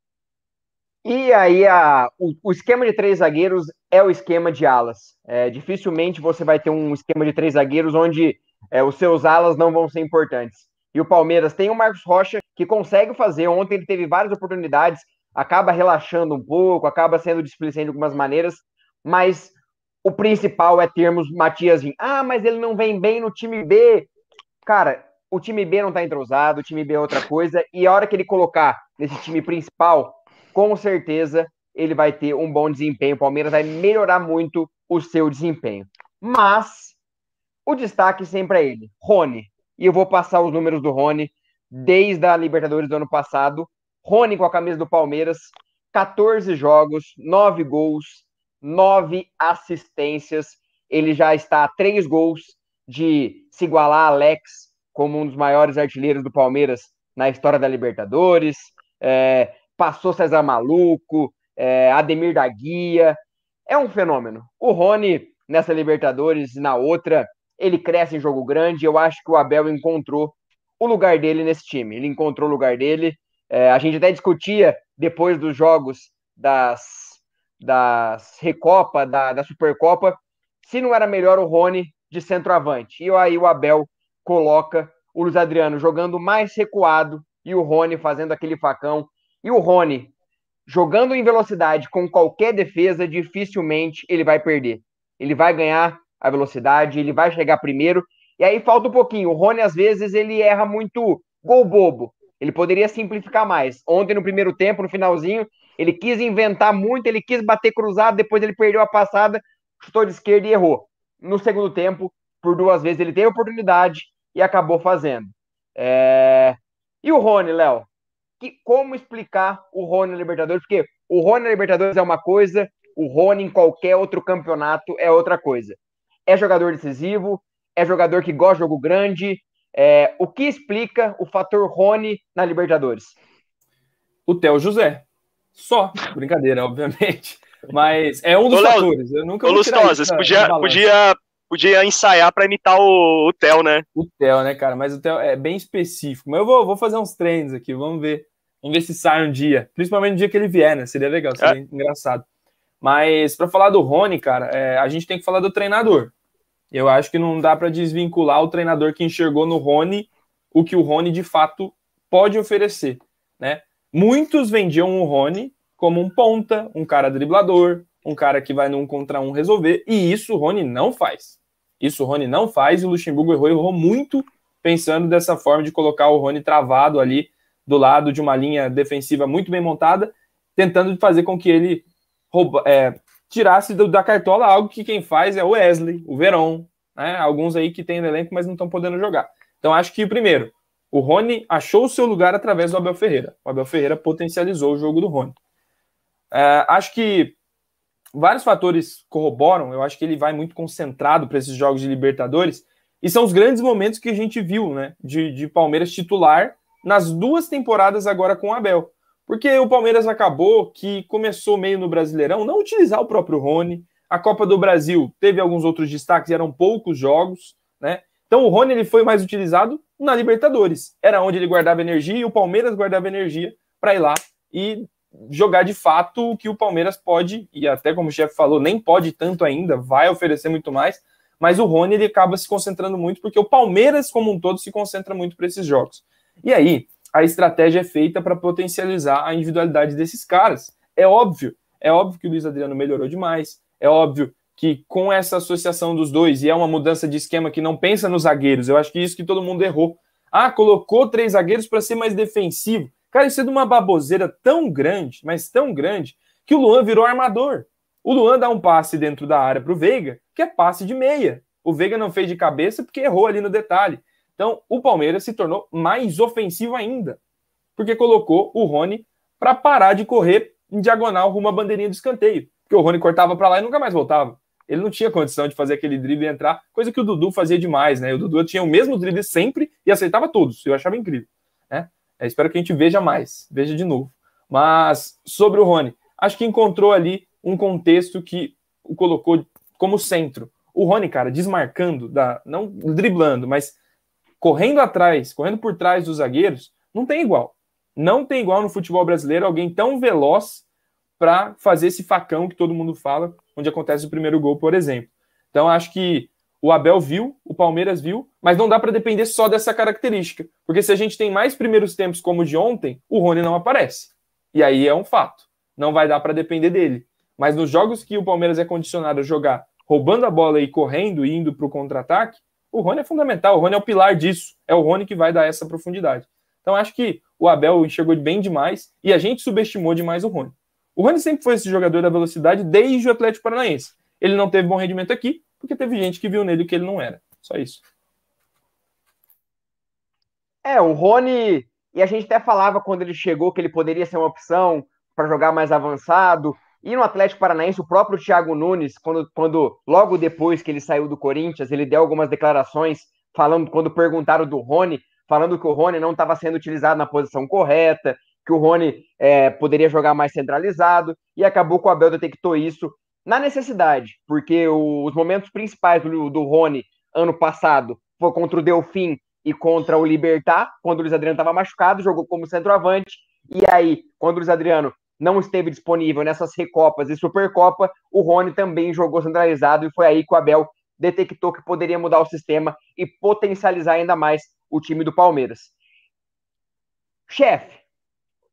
E aí, a, o, o, esquema de três zagueiros é o esquema de alas. É, dificilmente você vai ter um esquema de três zagueiros onde é, os seus alas não vão ser importantes. E o Palmeiras tem o Marcos Rocha, que consegue fazer. Ontem ele teve várias oportunidades, acaba relaxando um pouco, acaba sendo displicente de algumas maneiras, mas o principal é termos Matias Vim. Ah, mas ele não vem bem no time B. Cara, o time B não tá entrosado, o time B é outra coisa, e a hora que ele colocar nesse time principal, com certeza ele vai ter um bom desempenho. O Palmeiras vai melhorar muito o seu desempenho. Mas o destaque sempre é ele, Rony e eu vou passar os números do Rony desde a Libertadores do ano passado. Rony com a camisa do Palmeiras, 14 jogos, 9 gols, 9 assistências. Ele já está a 3 gols de se igualar a Alex como um dos maiores artilheiros do Palmeiras na história da Libertadores. É, passou César Maluco, é, Ademir da Guia. É um fenômeno. O Rony, nessa Libertadores e na outra, ele cresce em jogo grande. Eu acho que o Abel encontrou o lugar dele nesse time. Ele encontrou o lugar dele É, a gente até discutia depois dos jogos das, das Recopa, da, da Supercopa, se não era melhor o Rony de centroavante. E aí o Abel coloca o Luiz Adriano jogando mais recuado e o Rony fazendo aquele facão. E o Rony jogando em velocidade com qualquer defesa, dificilmente ele vai perder. Ele vai ganhar a velocidade, ele vai chegar primeiro. E aí falta um pouquinho. O Rony, às vezes, ele erra muito gol bobo. Ele poderia simplificar mais. Ontem, no primeiro tempo, no finalzinho, ele quis inventar muito, ele quis bater cruzado, depois ele perdeu a passada, chutou de esquerda e errou. No segundo tempo, por duas vezes, ele teve oportunidade e acabou fazendo. É... E o Rony, Léo? Que, como explicar o Rony na Libertadores? Porque o Rony na Libertadores é uma coisa, o Rony em qualquer outro campeonato é outra coisa. É jogador decisivo, é jogador que gosta de jogo grande. É... o que explica o fator Rony na Libertadores? O Theo José. Só. Brincadeira, obviamente. Mas é um dos Ô, fatores. Eu nunca Ô, Lustosas, podia, podia, podia ensaiar para imitar o, o Theo, né? O Theo, né, cara? Mas o Theo é bem específico. Mas eu vou, vou fazer uns treinos aqui, vamos ver. Vamos ver se sai um dia. Principalmente no dia que ele vier, né? Seria legal, seria é. engraçado. Mas para falar do Rony, cara, é, a gente tem que falar do treinador. Eu acho que não dá para desvincular o treinador que enxergou no Rony o que o Rony de fato pode oferecer, né? Muitos vendiam o Rony como um ponta, um cara driblador, um cara que vai num contra um resolver, e isso o Rony não faz. Isso o Rony não faz, e o Luxemburgo errou, errou muito pensando dessa forma de colocar o Rony travado ali do lado de uma linha defensiva muito bem montada, tentando fazer com que ele rouba, é, tirasse do, da cartola algo que quem faz é o Wesley, o Veron, né? alguns aí que tem no elenco, mas não estão podendo jogar. Então acho que, primeiro, o Rony achou o seu lugar através do Abel Ferreira. O Abel Ferreira potencializou o jogo do Rony. É, acho que vários fatores corroboram. Eu acho que ele vai muito concentrado para esses jogos de Libertadores. E são os grandes momentos que a gente viu, né? De, de Palmeiras titular nas duas temporadas agora com o Abel. Porque o Palmeiras acabou que começou meio no Brasileirão não utilizar o próprio Rony. A Copa do Brasil teve alguns outros destaques, eram poucos jogos, né? Então o Rony ele foi mais utilizado na Libertadores. Era onde ele guardava energia e o Palmeiras guardava energia para ir lá e jogar de fato o que o Palmeiras pode, e até como o chefe falou, nem pode tanto ainda, vai oferecer muito mais, mas o Rony ele acaba se concentrando muito porque o Palmeiras como um todo se concentra muito para esses jogos. E aí, a estratégia é feita para potencializar a individualidade desses caras. É óbvio, é óbvio que o Luiz Adriano melhorou demais, é óbvio que com essa associação dos dois, e é uma mudança de esquema que não pensa nos zagueiros, eu acho que isso que todo mundo errou. Ah, colocou três zagueiros para ser mais defensivo. Cara, isso é de uma baboseira tão grande, mas tão grande, que o Luan virou armador. O Luan dá um passe dentro da área para o Veiga, que é passe de meia. O Veiga não fez de cabeça porque errou ali no detalhe. Então, o Palmeiras se tornou mais ofensivo ainda, porque colocou o Rony para parar de correr em diagonal rumo à bandeirinha do escanteio. Porque o Rony cortava para lá e nunca mais voltava. Ele não tinha condição de fazer aquele drible e entrar, coisa que o Dudu fazia demais, né? O Dudu tinha o mesmo drible sempre e aceitava todos. Eu achava incrível, né? É, espero que a gente veja mais, veja de novo. Mas sobre o Rony, acho que encontrou ali um contexto que o colocou como centro. O Rony, cara, desmarcando, da, não driblando, mas correndo atrás, correndo por trás dos zagueiros, não tem igual. Não tem igual no futebol brasileiro alguém tão veloz para fazer esse facão que todo mundo fala, onde acontece o primeiro gol, por exemplo. Então, acho que o Abel viu, o Palmeiras viu, mas não dá para depender só dessa característica. Porque se a gente tem mais primeiros tempos como o de ontem, o Rony não aparece. E aí é um fato. Não vai dar para depender dele. Mas nos jogos que o Palmeiras é condicionado a jogar roubando a bola e correndo e indo para o contra-ataque, o Rony é fundamental. O Rony é o pilar disso. É o Rony que vai dar essa profundidade. Então acho que o Abel enxergou bem demais e a gente subestimou demais o Rony. O Rony sempre foi esse jogador da velocidade desde o Atlético Paranaense. Ele não teve bom rendimento aqui, porque teve gente que viu nele que ele não era. Só isso. É, o Rony, e a gente até falava quando ele chegou que ele poderia ser uma opção para jogar mais avançado. E no Atlético Paranaense, o próprio Thiago Nunes, quando, quando logo depois que ele saiu do Corinthians, ele deu algumas declarações falando, quando perguntaram do Rony, falando que o Rony não estava sendo utilizado na posição correta, que o Rony é, poderia jogar mais centralizado, e acabou com o Abel detectou isso na necessidade, porque os momentos principais do, do Rony ano passado foi contra o Delfim e contra o Libertar, quando o Luiz Adriano estava machucado, jogou como centroavante, E aí, quando o Luiz Adriano não esteve disponível nessas Recopas e Supercopa, o Rony também jogou centralizado e foi aí que o Abel detectou que poderia mudar o sistema e potencializar ainda mais o time do Palmeiras. Chefe,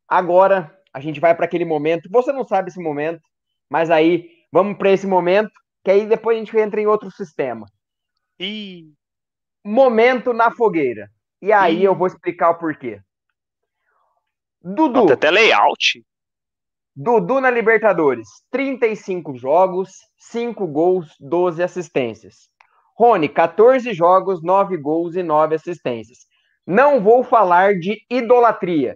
agora a gente vai para aquele momento. Você não sabe esse momento, mas aí vamos para esse momento, que aí depois a gente entra em outro sistema. E momento na fogueira. E aí Ih. eu vou explicar o porquê. Dudu. Até layout. Dudu na Libertadores, 35 jogos, 5 gols, 12 assistências. Rony, 14 jogos, 9 gols e 9 assistências. Não vou falar de idolatria.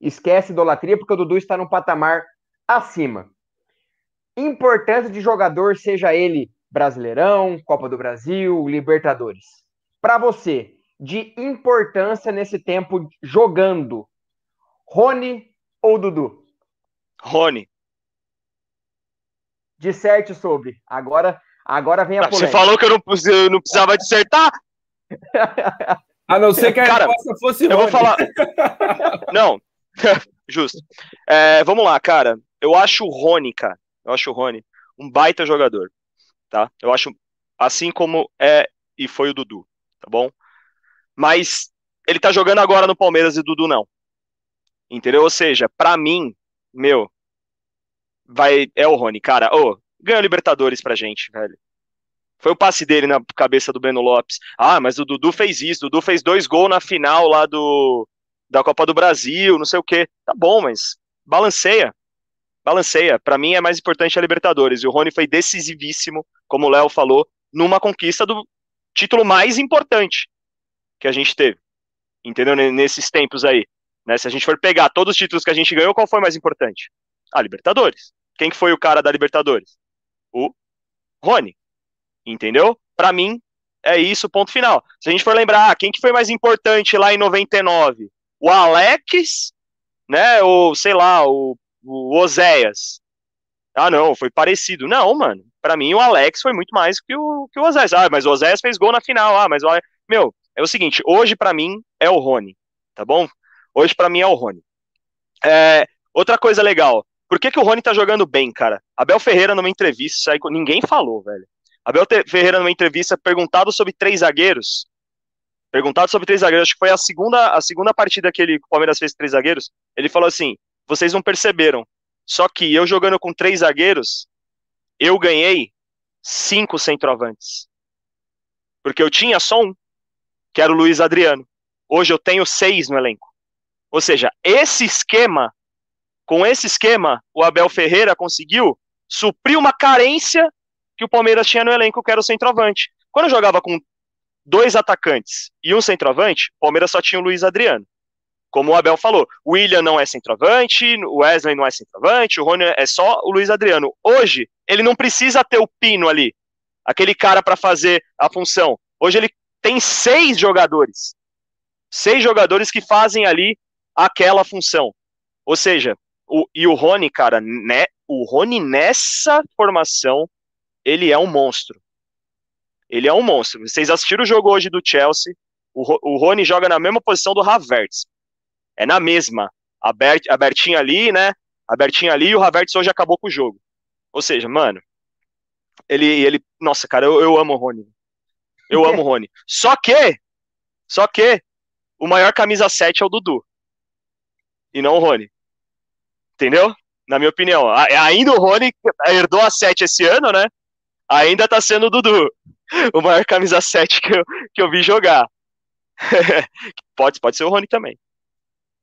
Esquece idolatria, porque o Dudu está num patamar acima. Importância de jogador, seja ele Brasileirão, Copa do Brasil, Libertadores. Para você, de importância nesse tempo jogando, Rony ou Dudu? Rony. Disserte sobre. Agora, agora vem a polêmica. Você falou que eu não, eu não precisava dissertar? a não ser que a cara, resposta fosse Rony. Eu vou falar. Não, justo. É, vamos lá, cara. Eu acho o Rony, cara. Eu acho o Rony um baita jogador. Tá? Eu acho assim como é e foi o Dudu, tá bom? Mas ele tá jogando agora no Palmeiras e Dudu não. Entendeu? Ou seja, para mim, meu, vai é o Rony, cara. Ô, oh, ganhou Libertadores pra gente, velho. Foi o passe dele na cabeça do Breno Lopes. Ah, mas o Dudu fez isso. Dudu fez dois gols na final lá do da Copa do Brasil, não sei o quê. Tá bom, mas balanceia. Balanceia. Para mim é mais importante a Libertadores. E o Rony foi decisivíssimo, como o Léo falou, numa conquista do título mais importante que a gente teve. Entendeu? Nesses tempos aí. Né? Se a gente for pegar todos os títulos que a gente ganhou, qual foi mais importante? A Libertadores. Quem que foi o cara da Libertadores? O Rony. Entendeu? Para mim, é isso, ponto final. Se a gente for lembrar, ah, quem que foi mais importante lá em 99? O Alex, né? Ou, sei lá, o, o Oséias. Ah, não, foi parecido. Não, mano. Para mim, o Alex foi muito mais que o, que o Oséias. Ah, mas o Oséias fez gol na final. Ah, mas o Alex... Meu, é o seguinte, hoje para mim é o Rony, tá bom? Hoje para mim é o Rony. É, outra coisa legal, por que, que o Rony tá jogando bem, cara? Abel Ferreira numa entrevista, ninguém falou, velho. Abel Ferreira numa entrevista perguntado sobre três zagueiros, perguntado sobre três zagueiros, acho que foi a segunda, a segunda partida que, ele, que o Palmeiras fez três zagueiros, ele falou assim, vocês não perceberam, só que eu jogando com três zagueiros, eu ganhei cinco centroavantes. Porque eu tinha só um, que era o Luiz Adriano. Hoje eu tenho seis no elenco. Ou seja, esse esquema, com esse esquema, o Abel Ferreira conseguiu suprir uma carência que o Palmeiras tinha no elenco, que era o centroavante. Quando eu jogava com dois atacantes e um centroavante, o Palmeiras só tinha o Luiz Adriano. Como o Abel falou, o William não é centroavante, o Wesley não é centroavante, o Rony é só o Luiz Adriano. Hoje, ele não precisa ter o Pino ali, aquele cara para fazer a função. Hoje ele tem seis jogadores. Seis jogadores que fazem ali aquela função. Ou seja, o, e o Rony, cara, né, o Rony nessa formação, ele é um monstro. Ele é um monstro. Vocês assistiram o jogo hoje do Chelsea, o, o Rony joga na mesma posição do Havertz. É na mesma. Abert, abertinho ali, né? Abertinho ali e o Havertz hoje acabou com o jogo. Ou seja, mano, ele, ele nossa, cara, eu, eu amo o Rony. Eu amo o Rony. Só que, só que, o maior camisa 7 é o Dudu e não o Rony. Entendeu? Na minha opinião. Ainda o Rony herdou a 7 esse ano, né? Ainda tá sendo o Dudu. O maior camisa 7 que eu, que eu vi jogar. pode, pode ser o Rony também.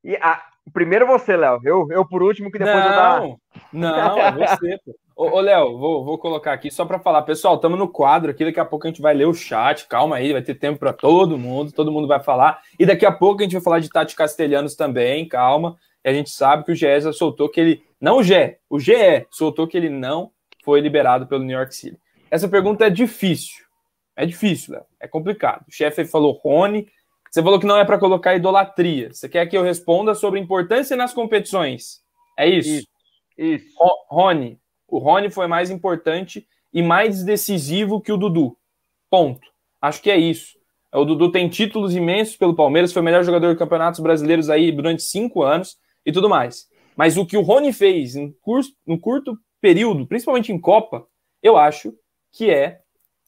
E a, primeiro você, Léo. Eu, eu por último, que depois não, eu dar. Não, é você. Ô, ô Léo, vou, vou colocar aqui só para falar. Pessoal, estamos no quadro aqui. Daqui a pouco a gente vai ler o chat. Calma aí, vai ter tempo para todo mundo. Todo mundo vai falar. E daqui a pouco a gente vai falar de Tati Castelhanos também. Calma. E a gente sabe que o GE soltou que ele. Não o GE, o GE soltou que ele não foi liberado pelo New York City. Essa pergunta é difícil. É difícil, Léo. É complicado. O chefe falou Rony. Você falou que não é para colocar idolatria. Você quer que eu responda sobre importância nas competições? É isso? Isso. isso. Rony, o Rony foi mais importante e mais decisivo que o Dudu. Ponto. Acho que é isso. O Dudu tem títulos imensos pelo Palmeiras, foi o melhor jogador de campeonatos brasileiros aí durante cinco anos. e tudo mais. Mas o que o Rony fez em curso, no curto período, principalmente em Copa, eu acho que é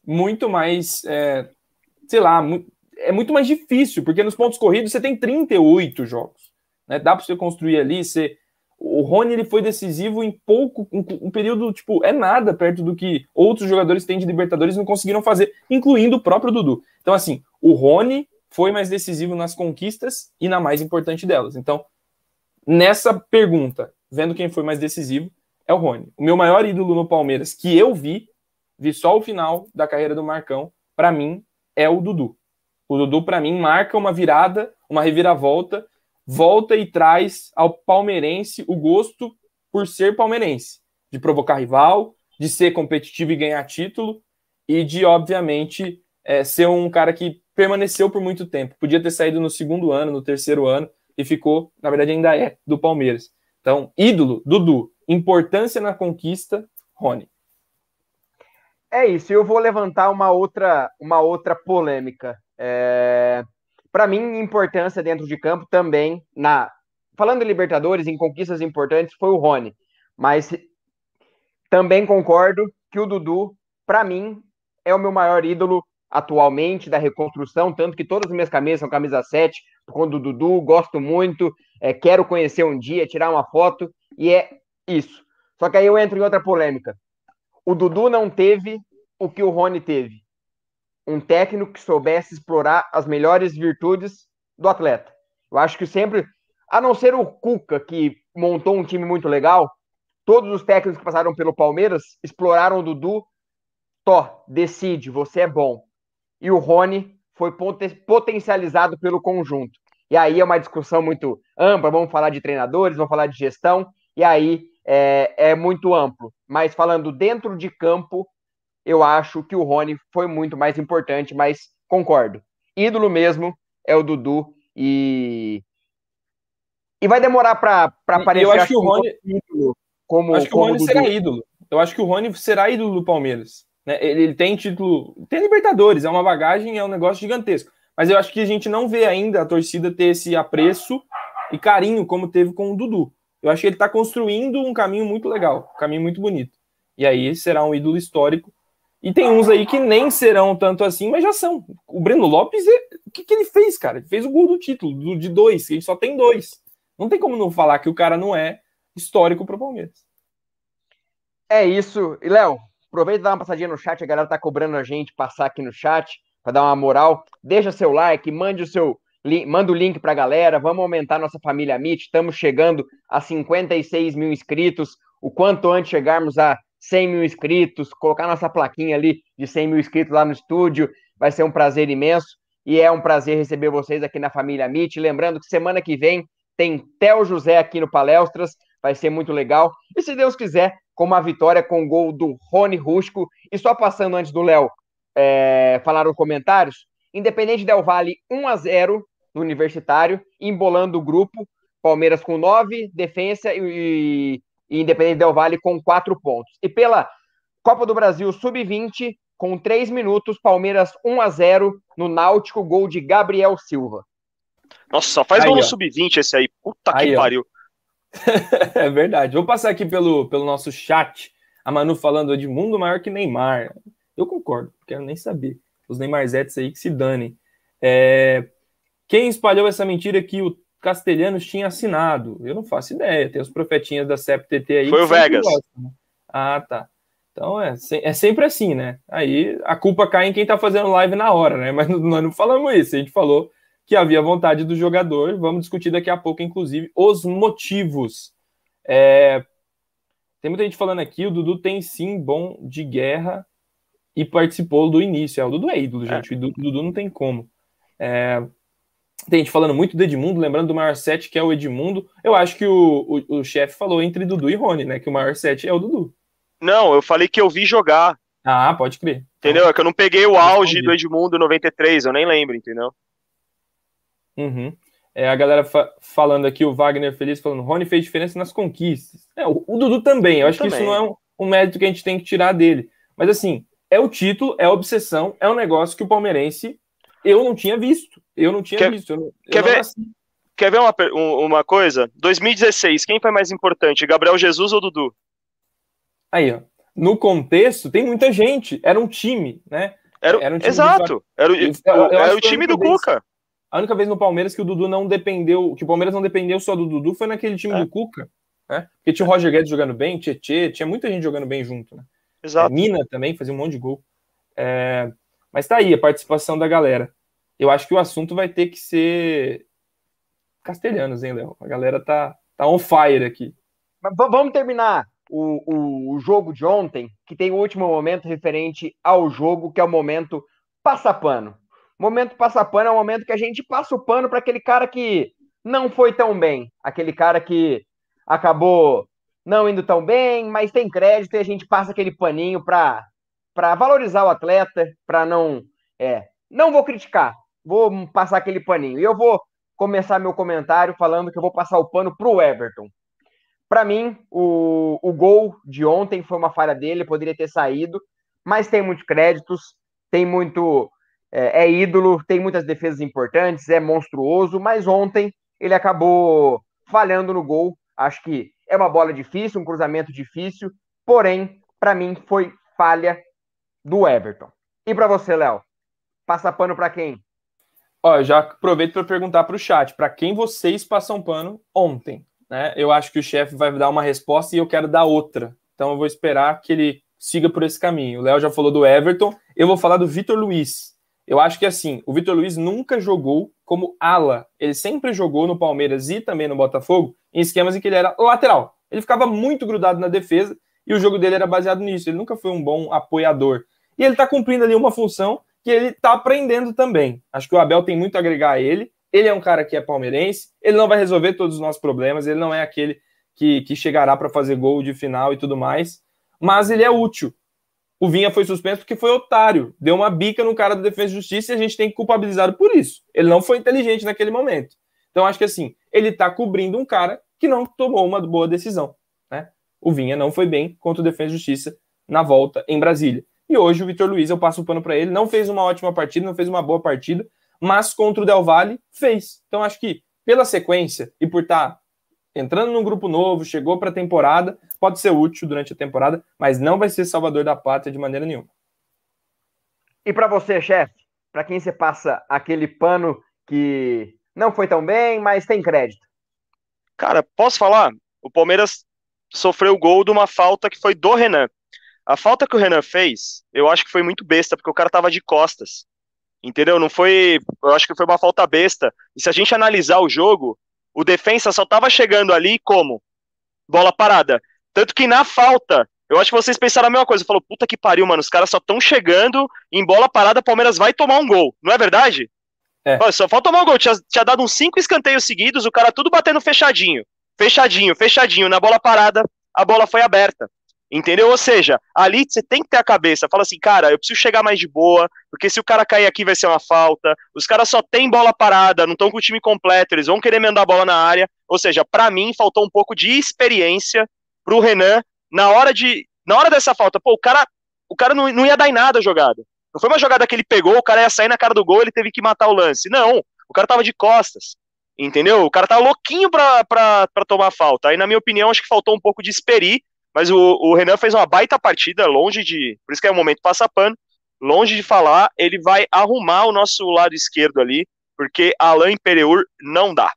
muito mais, é, sei lá, é muito mais difícil, porque nos pontos corridos você tem 38 jogos. Né? Dá para você construir ali, você o Rony ele foi decisivo em pouco, um, período, tipo, é nada perto do que outros jogadores têm de Libertadores não conseguiram fazer, incluindo o próprio Dudu. Então, assim, o Rony foi mais decisivo nas conquistas e na mais importante delas. Então, nessa pergunta, vendo quem foi mais decisivo, é o Rony. O meu maior ídolo no Palmeiras, que eu vi, vi só o final da carreira do Marcão, para mim, é o Dudu. O Dudu, para mim, marca uma virada, uma reviravolta volta e traz ao palmeirense o gosto por ser palmeirense, de provocar rival, de ser competitivo e ganhar título, e de, obviamente, é, ser um cara que permaneceu por muito tempo. Podia ter saído no segundo ano, no terceiro ano, e ficou, na verdade, ainda é, do Palmeiras. Então, ídolo, Dudu. Importância na conquista, Rony. É isso, eu vou levantar uma outra, uma outra polêmica. É... Para mim, importância dentro de campo também, na falando de Libertadores, em conquistas importantes, foi o Rony. Mas também concordo que o Dudu, para mim, é o meu maior ídolo atualmente da reconstrução, tanto que todas as minhas camisas são camisa 7, com o Dudu, gosto muito, é, quero conhecer um dia, tirar uma foto, e é isso. Só que aí eu entro em outra polêmica. O Dudu não teve o que o Rony teve um técnico que soubesse explorar as melhores virtudes do atleta. Eu acho que sempre, a não ser o Cuca, que montou um time muito legal, todos os técnicos que passaram pelo Palmeiras exploraram o Dudu. Tó, decide, você é bom. E o Rony foi potencializado pelo conjunto. E aí é uma discussão muito ampla, vamos falar de treinadores, vamos falar de gestão, e aí é, é muito amplo. Mas falando dentro de campo, eu acho que o Rony foi muito mais importante, mas concordo. Ídolo mesmo é o Dudu e e vai demorar para aparecer. Eu acho que o Rony como acho que como o Rony será ídolo. Eu acho que o Rony será ídolo do Palmeiras. Né? Ele, ele tem título, tem Libertadores, é uma bagagem, é um negócio gigantesco. Mas eu acho que a gente não vê ainda a torcida ter esse apreço e carinho como teve com o Dudu. Eu acho que ele está construindo um caminho muito legal, um caminho muito bonito. E aí será um ídolo histórico e tem uns aí que nem serão tanto assim, mas já são. O Breno Lopes, é, o que, que ele fez, cara? Ele fez o gol do título, do, de dois, que a gente só tem dois. Não tem como não falar que o cara não é histórico para o Palmeiras. É isso. E, Léo, aproveita e dá uma passadinha no chat, a galera tá cobrando a gente passar aqui no chat para dar uma moral. Deixa seu like, mande o seu manda o link para a galera, vamos aumentar nossa família Meet, estamos chegando a 56 mil inscritos, o quanto antes chegarmos a 100 mil inscritos, colocar nossa plaquinha ali de 100 mil inscritos lá no estúdio, vai ser um prazer imenso. E é um prazer receber vocês aqui na família Meet. Lembrando que semana que vem tem Theo José aqui no Palestras, vai ser muito legal. E se Deus quiser, com uma vitória com o gol do Rony Rusco. E só passando antes do Léo é, falar nos comentários, Independente Del Vale 1 a 0 no Universitário, embolando o grupo. Palmeiras com 9, Defensa e, e Independente Del Vale com quatro pontos. E pela Copa do Brasil Sub-20, com três minutos, Palmeiras 1 a 0 no Náutico, gol de Gabriel Silva. Nossa, só faz aí, gol no Sub-20 esse aí. Puta aí, que ó. pariu. é verdade. Vou passar aqui pelo, pelo nosso chat. A Manu falando Edmundo maior que Neymar. Eu concordo, quero nem saber. Os Neymarzetes aí que se danem. É... Quem espalhou essa mentira que o Castelhanos tinha assinado. Eu não faço ideia. Tem os profetinhas da CEPTT aí. Foi o Vegas. Gostam, né? Ah, tá. Então é, é sempre assim, né? Aí a culpa cai em quem tá fazendo live na hora, né? Mas nós não falamos isso. A gente falou que havia vontade do jogador. Vamos discutir daqui a pouco, inclusive, os motivos. É... Tem muita gente falando aqui, o Dudu tem sim bom de guerra e participou do início. É, o Dudu é ídolo, é. gente. É. O Dudu não tem como. É... Tem gente falando muito do Edmundo, lembrando do maior set, que é o Edmundo. Eu acho que o, o, o chefe falou entre Dudu e Rony, né? Que o maior set é o Dudu. Não, eu falei que eu vi jogar. Ah, pode crer. Entendeu? É que eu não peguei o auge do Edmundo 93, eu nem lembro, entendeu? Uhum. É, a galera fa falando aqui, o Wagner Feliz falando, Rony fez diferença nas conquistas. É, o, o Dudu também, eu, eu acho também. que isso não é um, um mérito que a gente tem que tirar dele. Mas assim, é o título, é a obsessão, é um negócio que o palmeirense eu não tinha visto. Eu não tinha quer, visto. Eu não, quer, eu ver, quer ver uma, uma coisa? 2016, quem foi mais importante, Gabriel Jesus ou Dudu? Aí, ó. No contexto, tem muita gente. Era um time, né? Era, era um time exato. Era, o, era o time do vez, Cuca. A única vez no Palmeiras que o Dudu não dependeu, que o Palmeiras não dependeu só do Dudu foi naquele time é. do Cuca, né? Porque tinha o Roger Guedes jogando bem, Tietê, tinha muita gente jogando bem junto, né? Exato. É, Mina também fazia um monte de gol. É, mas tá aí a participação da galera. Eu acho que o assunto vai ter que ser castelhanos, hein, Léo? A galera tá, tá on fire aqui. Mas vamos terminar o, o, o, jogo de ontem, que tem o último momento referente ao jogo, que é o momento passapano. Momento passapano é o momento que a gente passa o pano para aquele cara que não foi tão bem, aquele cara que acabou não indo tão bem, mas tem crédito e a gente passa aquele paninho para valorizar o atleta, para não. É, não vou criticar, vou passar aquele paninho. E eu vou começar meu comentário falando que eu vou passar o pano para o Everton. Para mim, o, o gol de ontem foi uma falha dele, poderia ter saído, mas tem muitos créditos, tem muito. É, é ídolo, tem muitas defesas importantes, é monstruoso, mas ontem ele acabou falhando no gol. Acho que é uma bola difícil, um cruzamento difícil, porém, para mim, foi falha do Everton. E para você, Léo? Passa pano para quem? Ó, já aproveito para perguntar para o chat, para quem vocês passam pano ontem? Né? Eu acho que o chefe vai dar uma resposta e eu quero dar outra. Então eu vou esperar que ele siga por esse caminho. O Léo já falou do Everton, eu vou falar do Vitor Luiz. Eu acho que assim, o Vitor Luiz nunca jogou como ala. Ele sempre jogou no Palmeiras e também no Botafogo em esquemas em que ele era lateral. Ele ficava muito grudado na defesa e o jogo dele era baseado nisso. Ele nunca foi um bom apoiador. E ele está cumprindo ali uma função que ele está aprendendo também. Acho que o Abel tem muito a agregar a ele. Ele é um cara que é palmeirense, ele não vai resolver todos os nossos problemas, ele não é aquele que, que chegará para fazer gol de final e tudo mais, mas ele é útil. O Vinha foi suspenso porque foi otário, deu uma bica no cara da Defesa e Justiça e a gente tem que culpabilizar por isso. Ele não foi inteligente naquele momento. Então acho que assim, ele está cobrindo um cara que não tomou uma boa decisão. Né? O Vinha não foi bem contra o Defesa e Justiça na volta em Brasília. E hoje o Vitor Luiz, eu passo o pano para ele, não fez uma ótima partida, não fez uma boa partida, mas contra o Del Valle fez. Então acho que pela sequência e por estar tá entrando num grupo novo, chegou para a temporada, pode ser útil durante a temporada, mas não vai ser salvador da pátria de maneira nenhuma. E para você, chefe, para quem você passa aquele pano que não foi tão bem, mas tem crédito? Cara, posso falar? O Palmeiras sofreu o gol de uma falta que foi do Renan. A falta que o Renan fez, eu acho que foi muito besta, porque o cara tava de costas. Entendeu? Não foi. Eu acho que foi uma falta besta. E se a gente analisar o jogo, o defensa só tava chegando ali como? Bola parada. Tanto que na falta, eu acho que vocês pensaram a mesma coisa. Falou, puta que pariu, mano. Os caras só estão chegando em bola parada, Palmeiras vai tomar um gol. Não é verdade? É. Olha, só falta tomar um gol. Tinha, tinha dado uns cinco escanteios seguidos, o cara tudo batendo fechadinho. Fechadinho, fechadinho. Na bola parada, a bola foi aberta. Entendeu? Ou seja, ali você tem que ter a cabeça. Fala assim, cara, eu preciso chegar mais de boa, porque se o cara cair aqui vai ser uma falta. Os caras só têm bola parada, não estão com o time completo, eles vão querer mandar a bola na área. Ou seja, para mim faltou um pouco de experiência pro Renan na hora de na hora dessa falta. Pô, o cara, o cara não, não ia dar em nada a jogada. Não foi uma jogada que ele pegou, o cara ia sair na cara do gol, ele teve que matar o lance. Não, o cara tava de costas. Entendeu? O cara tava louquinho pra, pra, pra tomar falta. Aí, na minha opinião, acho que faltou um pouco de esperir mas o, o Renan fez uma baita partida, longe de. Por isso que é o momento passa pano. Longe de falar, ele vai arrumar o nosso lado esquerdo ali, porque Alain Pereur não dá.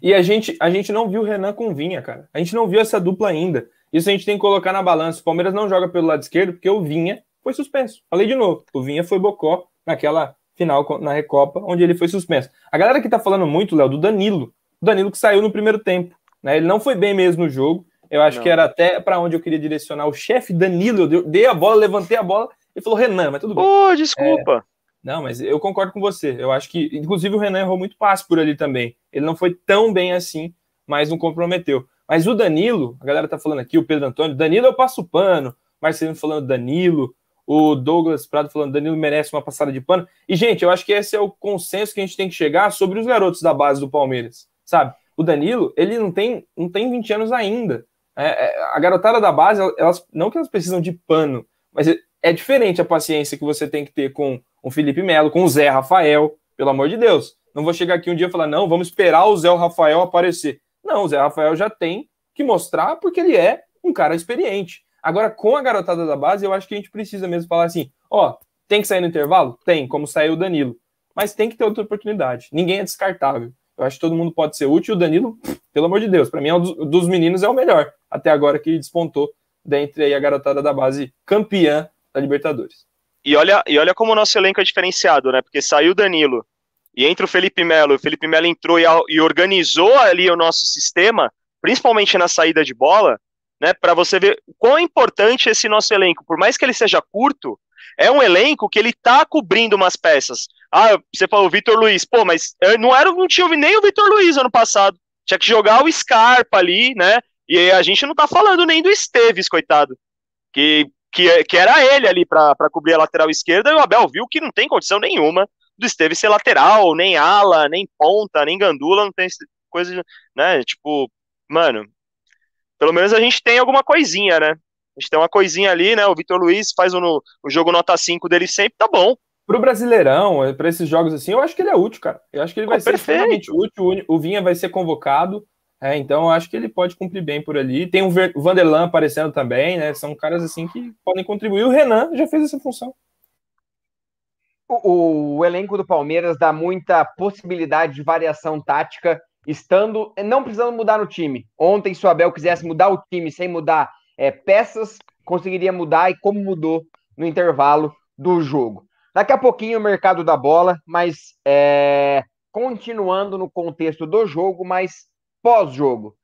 E a gente, a gente não viu o Renan com Vinha, cara. A gente não viu essa dupla ainda. Isso a gente tem que colocar na balança. O Palmeiras não joga pelo lado esquerdo porque o Vinha foi suspenso. Falei de novo. O Vinha foi bocó naquela final na Recopa, onde ele foi suspenso. A galera que tá falando muito, Léo, do Danilo. O Danilo que saiu no primeiro tempo. Né? Ele não foi bem mesmo no jogo. Eu acho não. que era até para onde eu queria direcionar o chefe Danilo. Eu dei a bola, levantei a bola e falou Renan, mas tudo bem. Oh, desculpa. É, não, mas eu concordo com você. Eu acho que, inclusive, o Renan errou muito passe por ali também. Ele não foi tão bem assim, mas não comprometeu. Mas o Danilo, a galera tá falando aqui, o Pedro Antônio, Danilo eu passo pano, Marcelino falando Danilo, o Douglas Prado falando Danilo merece uma passada de pano. E, gente, eu acho que esse é o consenso que a gente tem que chegar sobre os garotos da base do Palmeiras, sabe? O Danilo, ele não tem, não tem 20 anos ainda. É, é, a garotada da base, elas não que elas precisam de pano, mas é, é diferente a paciência que você tem que ter com o Felipe Melo, com o Zé Rafael, pelo amor de Deus. Não vou chegar aqui um dia e falar, não, vamos esperar o Zé Rafael aparecer. Não, o Zé Rafael já tem que mostrar porque ele é um cara experiente. Agora, com a garotada da base, eu acho que a gente precisa mesmo falar assim: ó, tem que sair no intervalo? Tem, como saiu o Danilo. Mas tem que ter outra oportunidade. Ninguém é descartável. Eu acho que todo mundo pode ser útil. O Danilo, pelo amor de Deus, para mim, é um dos, meninos é o melhor. Até agora que despontou dentre aí a garotada da base campeã da Libertadores. E olha, e olha como o nosso elenco é diferenciado, né? Porque saiu o Danilo e entra o Felipe Melo. O Felipe Melo entrou e, e organizou ali o nosso sistema, principalmente na saída de bola, né? Para você ver o quão importante esse nosso elenco. Por mais que ele seja curto, é um elenco que ele tá cobrindo umas peças. Ah, você falou Vitor Luiz, pô, mas não era, não tinha nem o Vitor Luiz ano passado. Tinha que jogar o Scarpa ali, né? E a gente não tá falando nem do Esteves, coitado. Que, que, que era ele ali para cobrir a lateral esquerda, e o Abel viu que não tem condição nenhuma do Esteves ser lateral, nem ala, nem ponta, nem gandula, não tem coisa, né? Tipo, mano, pelo menos a gente tem alguma coisinha, né? A gente tem uma coisinha ali, né? O Vitor Luiz faz o, o jogo nota 5 dele sempre, tá bom. Pro Brasileirão, para esses jogos assim, eu acho que ele é útil, cara. Eu acho que ele vai oh, ser extremamente útil. O Vinha vai ser convocado. É, então eu acho que ele pode cumprir bem por ali. Tem o Vanderlan aparecendo também, né? São caras assim que podem contribuir. O Renan já fez essa função. O, o, elenco do Palmeiras dá muita possibilidade de variação tática, estando não precisando mudar no time. Ontem, se o Abel quisesse mudar o time sem mudar é, peças, conseguiria mudar e como mudou no intervalo do jogo. Daqui a pouquinho o mercado da bola, mas é, continuando no contexto do jogo, mas pós-jogo.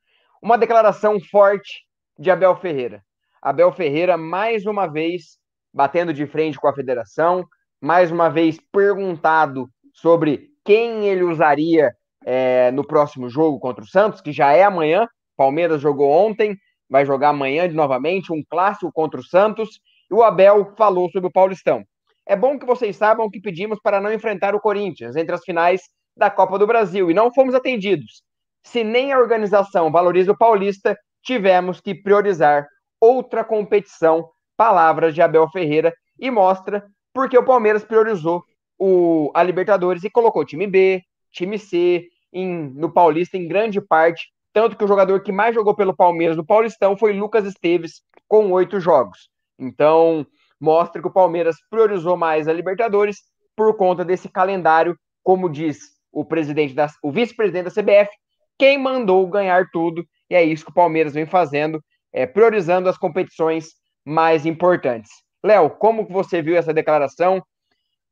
Uma declaração forte de Abel Ferreira. Abel Ferreira, mais uma vez, batendo de frente com a federação, mais uma vez perguntado sobre quem ele usaria é, no próximo jogo contra o Santos, que já é amanhã. Palmeiras jogou ontem, vai jogar amanhã de novamente um clássico contra o Santos. E o Abel falou sobre o Paulistão. É bom que vocês saibam que pedimos para não enfrentar o Corinthians entre as finais da Copa do Brasil e não fomos atendidos. Se nem a organização valoriza o Paulista, tivemos que priorizar outra competição. Palavras de Abel Ferreira e mostra porque o Palmeiras priorizou o, a Libertadores e colocou time B, time C em, no Paulista em grande parte. Tanto que o jogador que mais jogou pelo Palmeiras no Paulistão foi Lucas Esteves, com oito jogos. Então, mostra que o Palmeiras priorizou mais a Libertadores por conta desse calendário, como diz o presidente da, o vice-presidente da CBF, quem mandou ganhar tudo, e é isso que o Palmeiras vem fazendo, é, priorizando as competições mais importantes. Léo, como você viu essa declaração?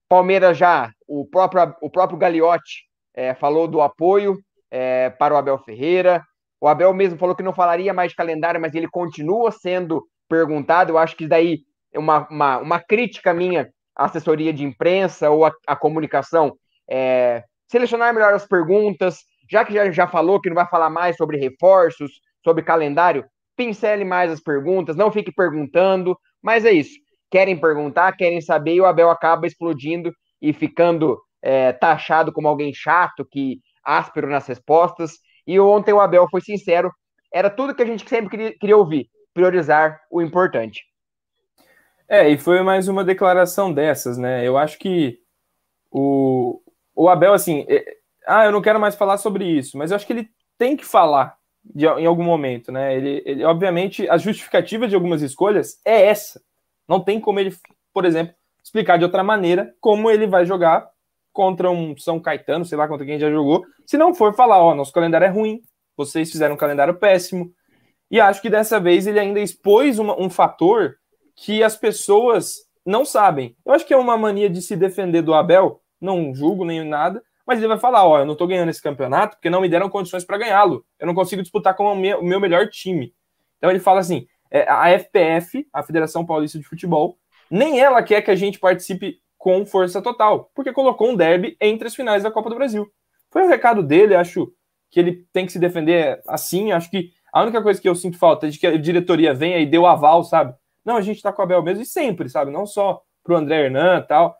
Palmeiras já, o próprio, o próprio Gagliotti é, falou do apoio é, para o Abel Ferreira. O Abel mesmo falou que não falaria mais de calendário, mas ele continua sendo perguntado. Eu acho que daí uma, uma, uma crítica minha à assessoria de imprensa ou à, comunicação, é, selecionar melhor as perguntas, já que já, já falou que não vai falar mais sobre reforços, sobre calendário, pincele mais as perguntas, não fique perguntando, mas é isso. Querem perguntar, querem saber, e o Abel acaba explodindo e ficando é, taxado como alguém chato, que áspero nas respostas. E ontem o Abel foi sincero, era tudo que a gente sempre queria, queria ouvir, priorizar o importante. É, e foi mais uma declaração dessas, né? Eu acho que o, o Abel, assim, é, ah, eu não quero mais falar sobre isso, mas eu acho que ele tem que falar de, em algum momento, né? Ele, ele, obviamente, a justificativa de algumas escolhas é essa. Não tem como ele, por exemplo, explicar de outra maneira como ele vai jogar contra um São Caetano, sei lá contra quem já jogou, se não for falar, ó, nosso calendário é ruim, vocês fizeram um calendário péssimo. E acho que dessa vez ele ainda expôs uma, um fator que as pessoas não sabem. Eu acho que é uma mania de se defender do Abel, não julgo nem nada, mas ele vai falar: ó, eu não tô ganhando esse campeonato porque não me deram condições para ganhá-lo. Eu não consigo disputar com o meu, melhor time. Então ele fala assim: é, a FPF, a Federação Paulista de Futebol, nem ela quer que a gente participe com força total, porque colocou um derby entre as finais da Copa do Brasil. Foi o recado dele, acho que ele tem que se defender assim. Acho que a única coisa que eu sinto falta é de que a diretoria venha e dê o aval, sabe? Não, a gente tá com o Abel mesmo, e sempre, sabe? Não só pro André Hernan tal.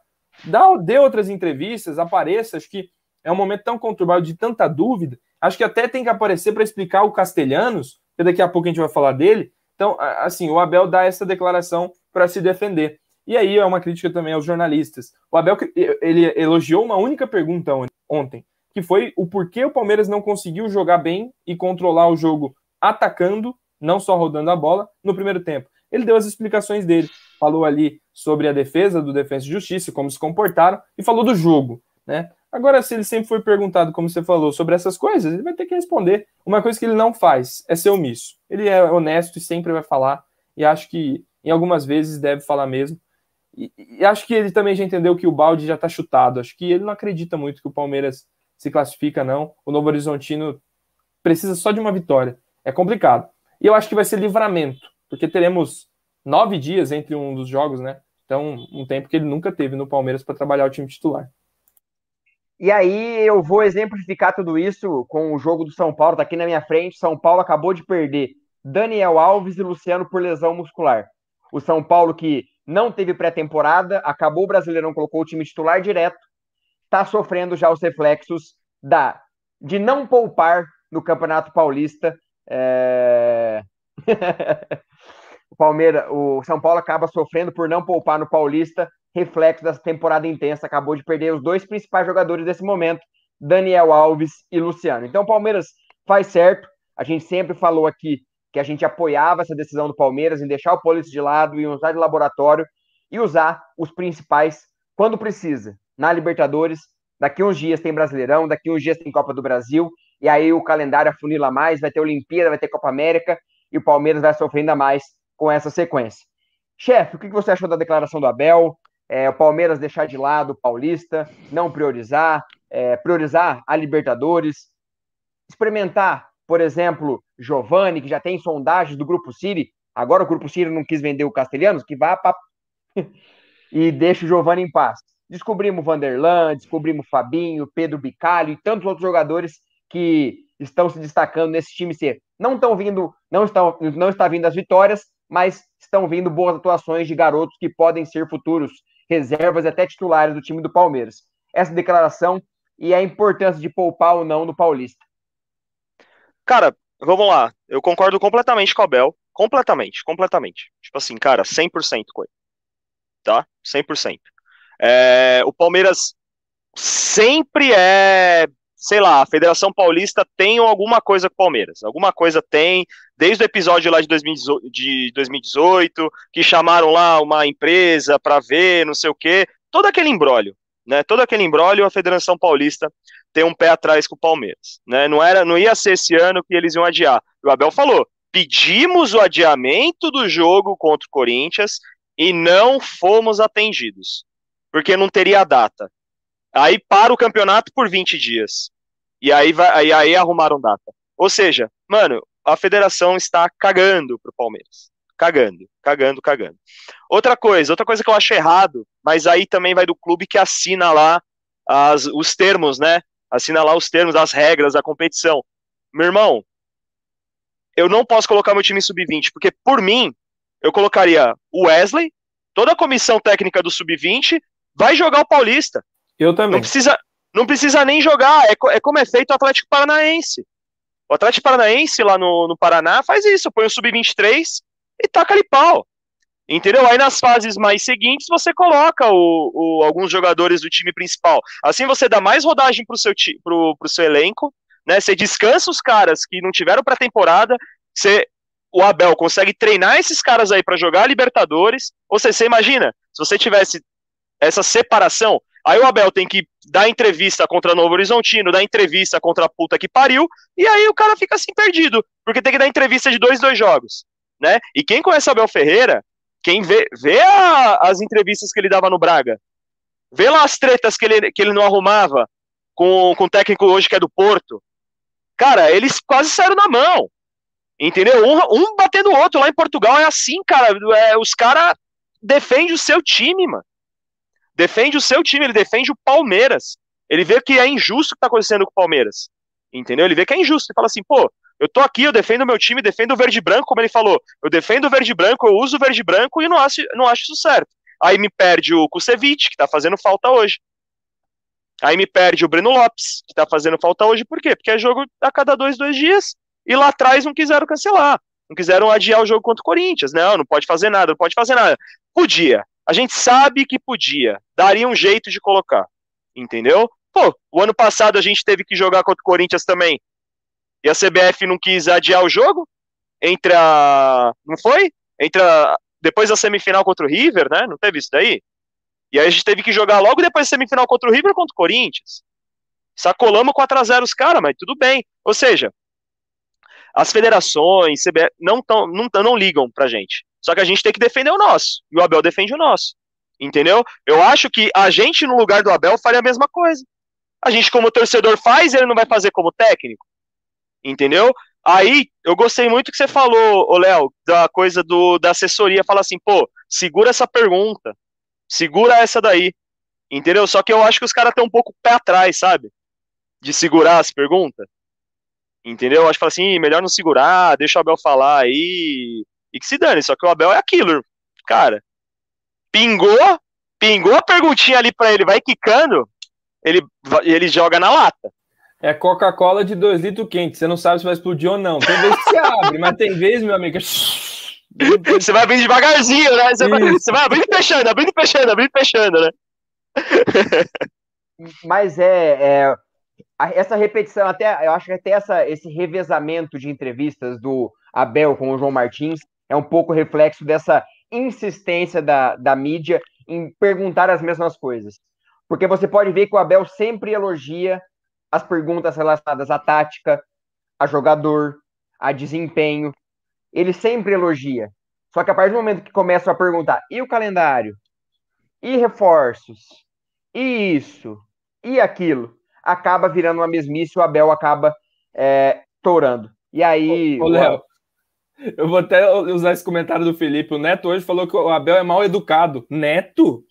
Dá, dê outras entrevistas, apareça. Acho que é um momento tão conturbado, de tanta dúvida. Acho que até tem que aparecer para explicar o Castelhanos, que daqui a pouco a gente vai falar dele. Então, assim, o Abel dá essa declaração para se defender. E aí é uma crítica também aos jornalistas. O Abel ele elogiou uma única pergunta ontem, que foi o porquê o Palmeiras não conseguiu jogar bem e controlar o jogo atacando, não só rodando a bola, no primeiro tempo. Ele deu as explicações dele, falou ali sobre a defesa do Defesa e Justiça, como se comportaram, e falou do jogo, né? Agora, se ele sempre foi perguntado, como você falou, sobre essas coisas, ele vai ter que responder. Uma coisa que ele não faz é ser omisso. Ele é honesto e sempre vai falar, e acho que em algumas vezes deve falar mesmo. E, e acho que ele também já entendeu que o balde já está chutado. Acho que ele não acredita muito que o Palmeiras se classifica, não. O Novo Horizontino precisa só de uma vitória. É complicado. E eu acho que vai ser livramento, porque teremos nove dias entre um dos jogos, né? Então, um tempo que ele nunca teve no Palmeiras para trabalhar o time titular. E aí eu vou exemplificar tudo isso com o jogo do São Paulo, tá aqui na minha frente. São Paulo acabou de perder Daniel Alves e Luciano por lesão muscular. O São Paulo que não teve pré-temporada, acabou o Brasileirão, colocou o time titular direto, está sofrendo já os reflexos da de não poupar no Campeonato Paulista. É... o Palmeiras, o São Paulo acaba sofrendo por não poupar no Paulista reflexo dessa temporada intensa, acabou de perder os dois principais jogadores desse momento, Daniel Alves e Luciano. Então o Palmeiras faz certo. A gente sempre falou aqui que a gente apoiava essa decisão do Palmeiras em deixar o Polícia de lado e usar de laboratório e usar os principais quando precisa. Na Libertadores, daqui uns dias tem Brasileirão, daqui uns dias tem Copa do Brasil, e aí o calendário afunila mais, vai ter Olimpíada, vai ter Copa América, e o Palmeiras vai sofrer ainda mais com essa sequência. Chefe, o que você achou da declaração do Abel? é, o Palmeiras deixar de lado o Paulista, não priorizar, é, priorizar a Libertadores, experimentar, por exemplo, Giovani, que já tem sondagens do Grupo City, agora o Grupo City não quis vender o Castelhanos, que vá e deixa o Giovani em paz. Descobrimos Vanderlan, descobrimos Fabinho, Pedro Bicalho e tantos outros jogadores que estão se destacando nesse time ser. Não estão vindo, não estão, não está vindo as vitórias, mas estão vindo boas atuações de garotos que podem ser futuros reservas e até titulares do time do Palmeiras. Essa declaração e a importância de poupar ou não no Paulista. Cara, vamos lá. Eu concordo completamente com o Abel. Completamente, completamente. Tipo assim, cara, 100% com ele. Tá? 100%. É, o Palmeiras sempre é sei lá, a Federação Paulista tem alguma coisa com o Palmeiras. Alguma coisa tem, desde o episódio lá de 2018, que chamaram lá uma empresa para ver, não sei o quê. Todo aquele embrólio, né? Todo aquele embrólio, a Federação Paulista tem um pé atrás com o Palmeiras, né? Não era, não ia ser esse ano que eles iam adiar. O Abel falou: "Pedimos o adiamento do jogo contra o Corinthians e não fomos atendidos, porque não teria data. Aí para o campeonato por 20 dias. E aí, vai, e aí arrumaram data. Ou seja, mano, a federação está cagando pro Palmeiras. Cagando, cagando, cagando. Outra coisa, outra coisa que eu acho errado, mas aí também vai do clube que assina lá as, os termos, né? Assina lá os termos, as regras da competição. Meu irmão, eu não posso colocar meu time sub-20, porque por mim, eu colocaria o Wesley, toda a comissão técnica do sub-20, vai jogar o Paulista. Eu também. Não precisa, não precisa nem jogar. É, é como é feito o Atlético Paranaense. O Atlético Paranaense lá no, no Paraná faz isso, põe o sub-23 e taca ali pau. Entendeu? Aí nas fases mais seguintes você coloca o, o, alguns jogadores do time principal. Assim você dá mais rodagem pro seu, pro, pro seu elenco, né? Você descansa os caras que não tiveram pré-temporada, você, o Abel consegue treinar esses caras aí para jogar Libertadores. Ou seja, você imagina, se você tivesse essa separação, Aí o Abel tem que dar entrevista contra Novo Horizontino, dar entrevista contra a puta que pariu, e aí o cara fica assim perdido, porque tem que dar entrevista de dois, dois jogos, né? E quem conhece o Abel Ferreira, quem vê, vê a, as entrevistas que ele dava no Braga, vê lá as tretas que ele, que ele não arrumava com, com o técnico hoje que é do Porto. Cara, eles quase saíram na mão. Entendeu? Um, um batendo o outro lá em Portugal é assim, cara. É, os caras defendem o seu time, mano defende o seu time, ele defende o Palmeiras. Ele vê que é injusto o que está acontecendo com o Palmeiras. Entendeu? Ele vê que é injusto. Ele fala assim, pô, eu tô aqui, eu defendo o meu time, defendo o verde branco, como ele falou. Eu defendo o verde branco, eu uso o verde branco e não acho, não acho isso certo. Aí me perde o Kusevich, que tá fazendo falta hoje. Aí me perde o Breno Lopes, que tá fazendo falta hoje. Por quê? Porque é jogo a cada dois, dois dias. E lá atrás não quiseram cancelar. Não quiseram adiar o jogo contra o Corinthians. Não, não pode fazer nada, não pode fazer nada. Podia. A gente sabe que podia, daria um jeito de colocar, entendeu? Pô, o ano passado a gente teve que jogar contra o Corinthians também. E a CBF não quis adiar o jogo entre a. Não foi? Entre a. Depois da semifinal contra o River, né? Não teve isso daí? E aí a gente teve que jogar logo depois da semifinal contra o River contra o Corinthians. Sacolamos 4x0 os caras, mas tudo bem. Ou seja, as federações, CBF, não, tão, não, não ligam pra gente. Só que a gente tem que defender o nosso. E o Abel defende o nosso. Entendeu? Eu acho que a gente, no lugar do Abel, faria a mesma coisa. A gente, como torcedor, faz, ele não vai fazer como técnico. Entendeu? Aí, eu gostei muito que você falou, Léo, da coisa do, da assessoria. Fala assim, pô, segura essa pergunta. Segura essa daí. Entendeu? Só que eu acho que os caras estão um pouco pé atrás, sabe? De segurar as perguntas. Entendeu? Eu acho que fala assim, melhor não segurar, deixa o Abel falar aí. E que se dane. Só que o Abel é aquilo, cara. Pingou, pingou a perguntinha ali pra ele, vai quicando, ele, ele joga na lata. É Coca-Cola de 2 litros quente. Você não sabe se vai explodir ou não. Tem vez que se abre, mas tem vez, meu amigo. Você vai abrindo devagarzinho, né? Você vai, você vai abrindo e fechando, abrindo e fechando, abrindo e fechando, né? Mas é, é, essa repetição, até eu acho que até essa, esse revezamento de entrevistas do Abel com o João Martins é um pouco reflexo dessa insistência da, da mídia em perguntar as mesmas coisas. Porque você pode ver que o Abel sempre elogia as perguntas relacionadas à tática, a jogador, a desempenho. Ele sempre elogia. Só que a partir do momento que começam a perguntar, e o calendário? E reforços? E isso? E aquilo? Acaba virando uma mesmice, o Abel acaba é, tourando. E aí. Ô, ô Léo, eu vou até usar esse comentário do Felipe. O Neto hoje falou que o Abel é mal educado. Neto?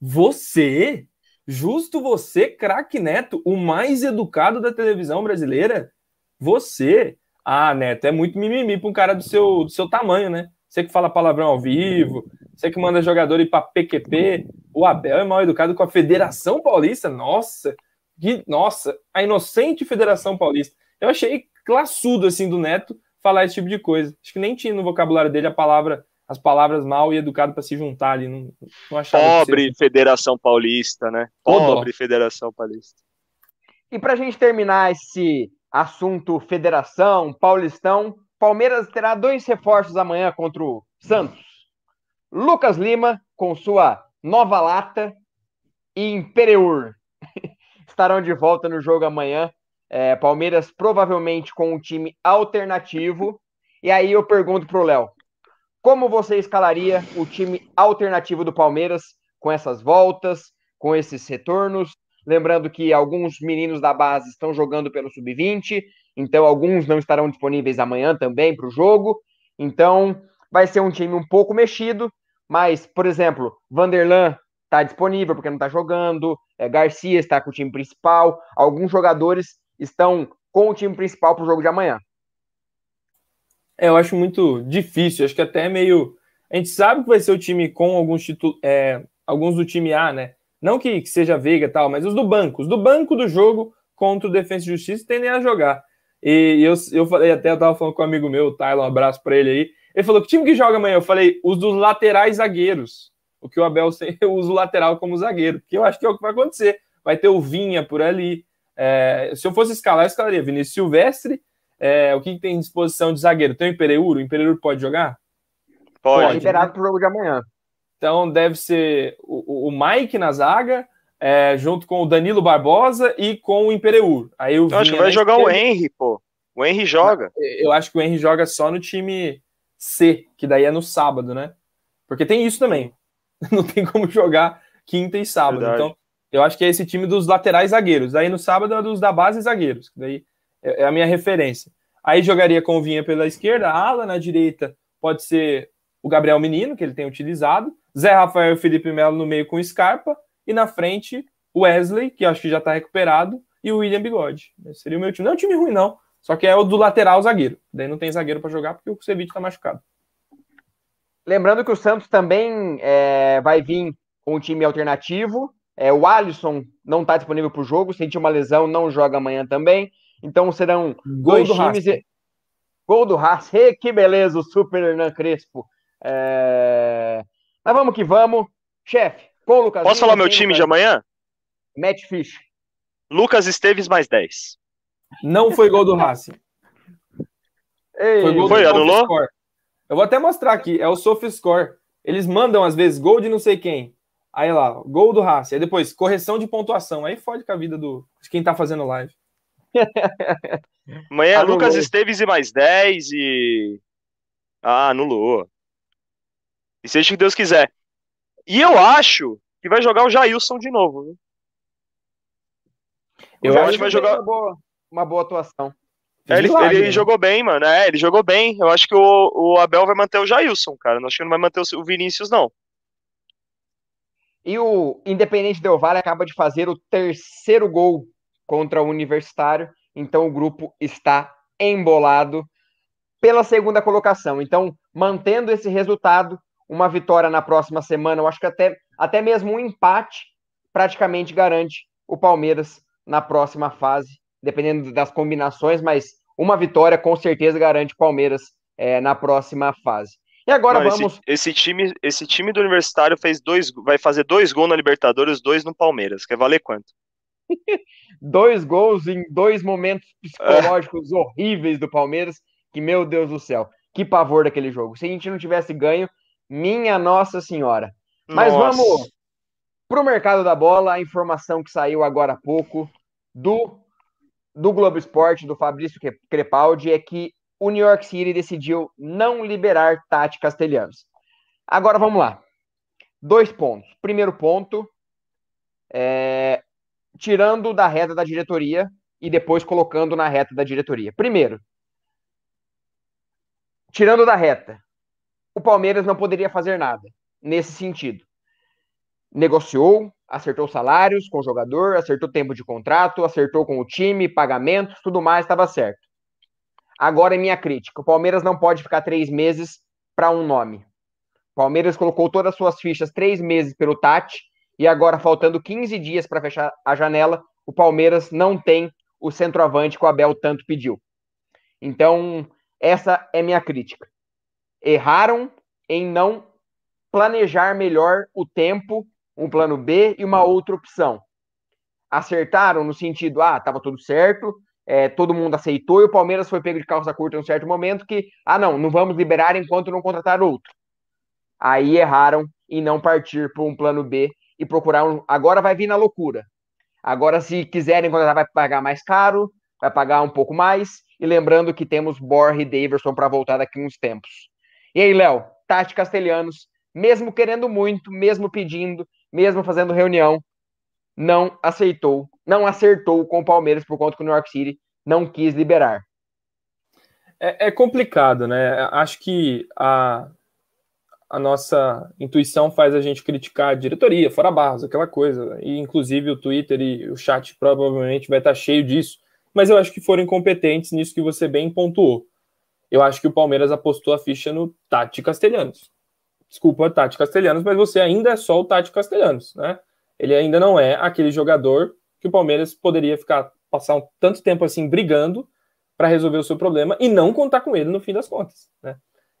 Você? Justo você, craque Neto, o mais educado da televisão brasileira? Você? Ah, Neto, é muito mimimi para um cara do seu, do seu tamanho, né? Você que fala palavrão ao vivo, você que manda jogador ir para PQP. O Abel é mal educado com a Federação Paulista. Nossa, que, nossa, a inocente Federação Paulista. Eu achei classudo assim do Neto falar esse tipo de coisa. Acho que nem tinha no vocabulário dele a palavra as palavras mal e educado para se juntar ali. Não, não Pobre Federação Paulista, né? Pobre Federação Paulista. E para a gente terminar esse assunto Federação, Paulistão, Palmeiras terá dois reforços amanhã contra o Santos. Lucas Lima, com sua nova lata, e Impereur estarão de volta no jogo amanhã. É, Palmeiras provavelmente com um time alternativo. E aí eu pergunto pro Léo: como você escalaria o time alternativo do Palmeiras com essas voltas, com esses retornos? Lembrando que alguns meninos da base estão jogando pelo sub-20, então alguns não estarão disponíveis amanhã também para o jogo. Então vai ser um time um pouco mexido, mas, por exemplo, Vanderlan está disponível porque não está jogando, é, Garcia está com o time principal, alguns jogadores estão com o time principal para o jogo de amanhã. É, eu acho muito difícil, acho que até é meio. A gente sabe que vai ser o time com alguns títulos, é, alguns do time A, né? Não que, que seja Veiga e tal, mas os do banco. Os do banco do jogo contra o Defensa e Justiça tendem a jogar. E eu, eu falei, até eu tava falando com um amigo meu, o Tyler, um abraço para ele aí. Ele falou: que time que joga amanhã? Eu falei, os dos laterais zagueiros. O que o Abel uso o lateral como zagueiro, que eu acho que é o que vai acontecer. Vai ter o Vinha por ali. É, se eu fosse escalar, eu escalaria Vinícius Silvestre, é, o que, que, tem em disposição de zagueiro? Tem o Impereuro? O Impereuro pode jogar? Pode. pode liberado né? para o jogo de amanhã. Então deve ser o, o Mike na zaga, é, junto com o Danilo Barbosa e com o Impereur. Aí eu acho que vai jogar o Henry, pô. O Henry joga. Eu acho que o Henry joga só no time C, que daí é no sábado, né? Porque tem isso também. Não tem como jogar quinta e sábado. Verdade. Então, eu acho que é esse time dos laterais zagueiros. Aí no sábado é dos da base zagueiros. Daí é, é a minha referência. Aí jogaria com o Vinha pela esquerda, a ala na direita pode ser o Gabriel Menino, que ele tem utilizado, Zé Rafael e Felipe Melo no meio com Scarpa, e na frente o Wesley, que acho que já está recuperado, e o William Bigode. Esse seria o meu time. Não é um time ruim, não. Só que é o do lateral zagueiro. Daí não tem zagueiro para jogar porque o Kusevich está machucado. Lembrando que o Santos também é, vai vir com um time alternativo. É, o Alisson não está disponível para o jogo, sentiu uma lesão, não joga amanhã também. Então serão Gol dois times. E... Gol do Haas. que beleza, o Super Hernan Crespo. É... Mas vamos que vamos. Chefe, com o Lucas. Posso falar meu time de amanhã? Matt Fish. Lucas Esteves mais 10. Não foi gol do Racing. Ei, Foi gol Foi, do anulou? Eu vou até mostrar aqui, é o SofaScore. Eles mandam, às vezes, gol de não sei quem. Aí lá, gol do Racing. Aí depois, correção de pontuação. Aí fode com a vida do, de quem tá fazendo live. Amanhã é Anulou. Lucas Esteves e mais 10 e. Ah, anulou. E seja o que Deus quiser. E eu acho que vai jogar o Jailson de novo. viu? Eu acho que vai jogar- Uma boa, uma boa atuação. É, ele, milagre, ele né? jogou bem, mano. É, ele jogou bem. Eu acho que o, o Abel vai manter o Jailson, cara. Eu acho que não vai manter o, o Vinícius, não. E o Independente Del Valle acaba de fazer o terceiro gol contra o Universitário, então o grupo está embolado pela segunda colocação. Então, mantendo esse resultado, uma vitória na próxima semana, eu acho que até, até mesmo um empate praticamente garante o Palmeiras na próxima fase, dependendo das combinações, mas uma vitória com certeza garante o Palmeiras é, na próxima fase. E agora Mano, vamos. esse, esse time, esse time do Universitário fez dois, vai fazer dois gols na Libertadores, dois no Palmeiras. Quer valer quanto? dois gols em dois momentos psicológicos horríveis do Palmeiras, que meu Deus do céu, que pavor daquele jogo. Se a gente não tivesse ganho, minha Nossa Senhora. Mas Nossa. vamos pro mercado da bola, a informação que saiu agora há pouco do do Globo Esporte, do Fabrício Crepaldi, é que o New York City decidiu não liberar Tati Castelhanos. Agora vamos lá. Dois pontos. Primeiro ponto, é, tirando da reta da diretoria e depois colocando na reta da diretoria. Primeiro, tirando da reta, o Palmeiras não poderia fazer nada nesse sentido. Negociou, acertou salários com o jogador, acertou tempo de contrato, acertou com o time, pagamentos, tudo mais estava certo. Agora é minha crítica: o Palmeiras não pode ficar três meses para um nome. O Palmeiras colocou todas as suas fichas três meses pelo Tati e agora, faltando 15 dias para fechar a janela, o Palmeiras não tem o centroavante que o Abel tanto pediu. Então, essa é minha crítica. Erraram em não planejar melhor o tempo, um plano B e uma outra opção. Acertaram no sentido, ah, estava tudo certo, é, todo mundo aceitou e o Palmeiras foi pego de calça curta em um certo momento que, ah, não, não vamos liberar enquanto não contratar outro. Aí erraram em não partir para um plano B e procurar um. Agora vai vir na loucura. Agora, se quiserem contratar, vai pagar mais caro, vai pagar um pouco mais. E lembrando que temos Borja e Daverson para voltar daqui uns tempos. E aí, Léo, Tati Castelhanos, mesmo querendo muito, mesmo pedindo, mesmo fazendo reunião, não aceitou, não acertou com o Palmeiras por conta que o New York City não quis liberar. É, é complicado, né? Acho que a, a nossa intuição faz a gente criticar a diretoria, fora Barros, aquela coisa. E inclusive o Twitter e o chat provavelmente vai estar cheio disso. Mas eu acho que foram incompetentes nisso que você bem pontuou. Eu acho que o Palmeiras apostou a ficha no Tati Castelhanos. Desculpa, Tati Castelhanos, mas você ainda é só o Tati Castelhanos, né? Ele ainda não é aquele jogador que o Palmeiras poderia ficar passar um, tanto tempo assim brigando para resolver o seu problema e não contar com ele no fim das contas, né?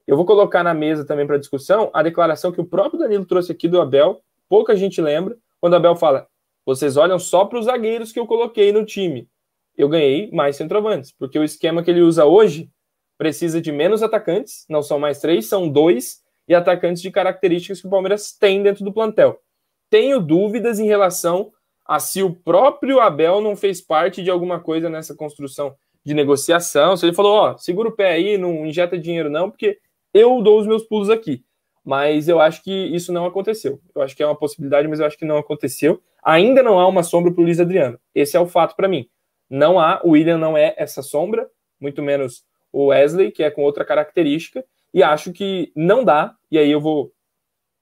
Eu vou colocar na mesa também para discussão a declaração que o próprio Danilo trouxe aqui do Abel, pouca gente lembra, quando o Abel fala: vocês olham só para os zagueiros que eu coloquei no time. Eu ganhei mais centroavantes, porque o esquema que ele usa hoje precisa de menos atacantes, não são mais três, são dois, e atacantes de características que o Palmeiras tem dentro do plantel. Tenho dúvidas em relação a se o próprio Abel não fez parte de alguma coisa nessa construção de negociação. Se ele falou, ó, segura o pé aí, não injeta dinheiro não, porque eu dou os meus pulos aqui. Mas eu acho que isso não aconteceu. Eu acho que é uma possibilidade, mas eu acho que não aconteceu. Ainda não há uma sombra para o Luiz Adriano. Esse é o fato para mim. Não há, o William não é essa sombra, muito menos o Wesley, que é com outra característica, e acho que não dá, e aí eu vou,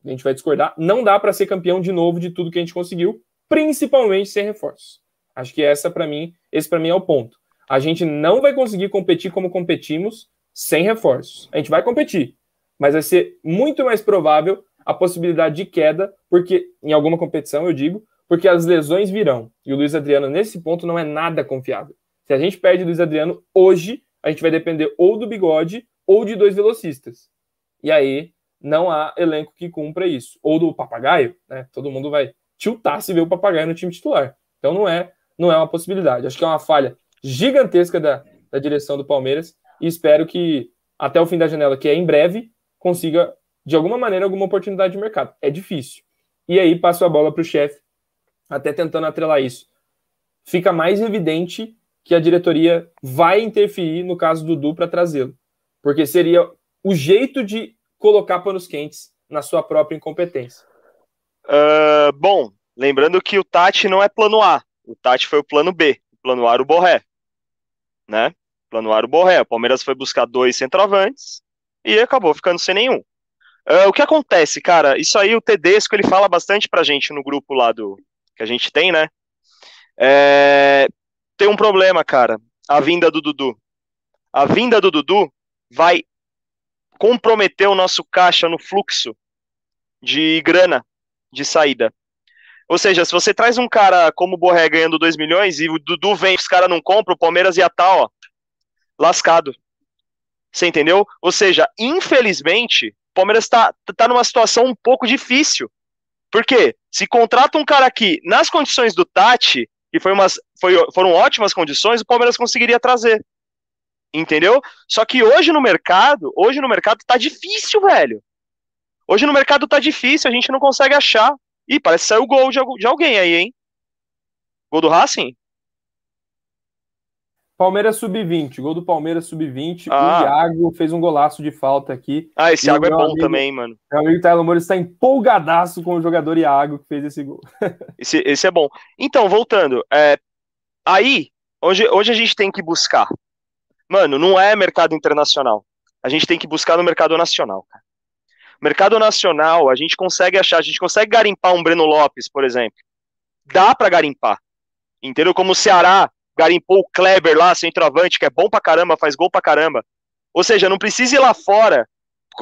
a gente vai discordar, não dá para ser campeão de novo de tudo que a gente conseguiu, principalmente sem reforços. Acho que essa para mim, esse para mim é o ponto. A gente não vai conseguir competir como competimos sem reforços. A gente vai competir, mas vai ser muito mais provável a possibilidade de queda, porque em alguma competição eu digo, porque as lesões virão. E o Luiz Adriano nesse ponto não é nada confiável. Se a gente perde o Luiz Adriano hoje, a gente vai depender ou do bigode ou de dois velocistas. E aí não há elenco que cumpra isso. Ou do papagaio, né? Todo mundo vai tiltar se ver o papagaio no time titular. Então não é não é uma possibilidade. Acho que é uma falha gigantesca da, da direção do Palmeiras e espero que até o fim da janela, que é em breve, consiga, de alguma maneira, alguma oportunidade de mercado. É difícil. E aí passo a bola para o chefe, até tentando atrelar isso. Fica mais evidente que a diretoria vai interferir no caso do Dudu para trazê-lo. Porque seria o jeito de colocar panos quentes na sua própria incompetência. Uh, bom, lembrando que o Tati não é plano A. O Tati foi o plano B. O plano A era o Borré. Né? Plano A era o Borré. O Palmeiras foi buscar dois centroavantes e acabou ficando sem nenhum. Uh, o que acontece, cara? Isso aí o Tedesco ele fala bastante pra gente no grupo lá do que a gente tem, né? É, tem um problema, cara. A vinda do Dudu. A vinda do Dudu vai comprometer o nosso caixa no fluxo de grana de saída. Ou seja, se você traz um cara como o Borré ganhando 2 milhões e o Dudu vem, os caras não compram, o Palmeiras ia estar, tá, ó, lascado. Você entendeu? Ou seja, infelizmente, o Palmeiras está tá numa situação um pouco difícil. Por quê? Se contrata um cara aqui nas condições do Tati, que foi umas, foi, foram ótimas condições, o Palmeiras conseguiria trazer. Entendeu? Só que hoje no mercado, hoje no mercado tá difícil, velho. Hoje no mercado tá difícil, a gente não consegue achar. Ih, parece que saiu gol de, de alguém aí, hein? Gol do Racing? Palmeiras sub-20, gol do Palmeiras sub-20. Ah. O Iago fez um golaço de falta aqui. Ah, esse Iago é bom amigo, também, mano. Meu amigo Tyler Moura está empolgadaço com o jogador Iago que fez esse gol. esse, esse é bom. Então, voltando. É, aí, hoje, hoje a gente tem que buscar. Mano, não é mercado internacional. A gente tem que buscar no mercado nacional, cara. Mercado nacional, a gente consegue achar, a gente consegue garimpar um Breno Lopes, por exemplo. Dá para garimpar. Entendeu? Como o Ceará garimpou o Kleber lá, centroavante, que é bom pra caramba, faz gol pra caramba. Ou seja, não precisa ir lá fora,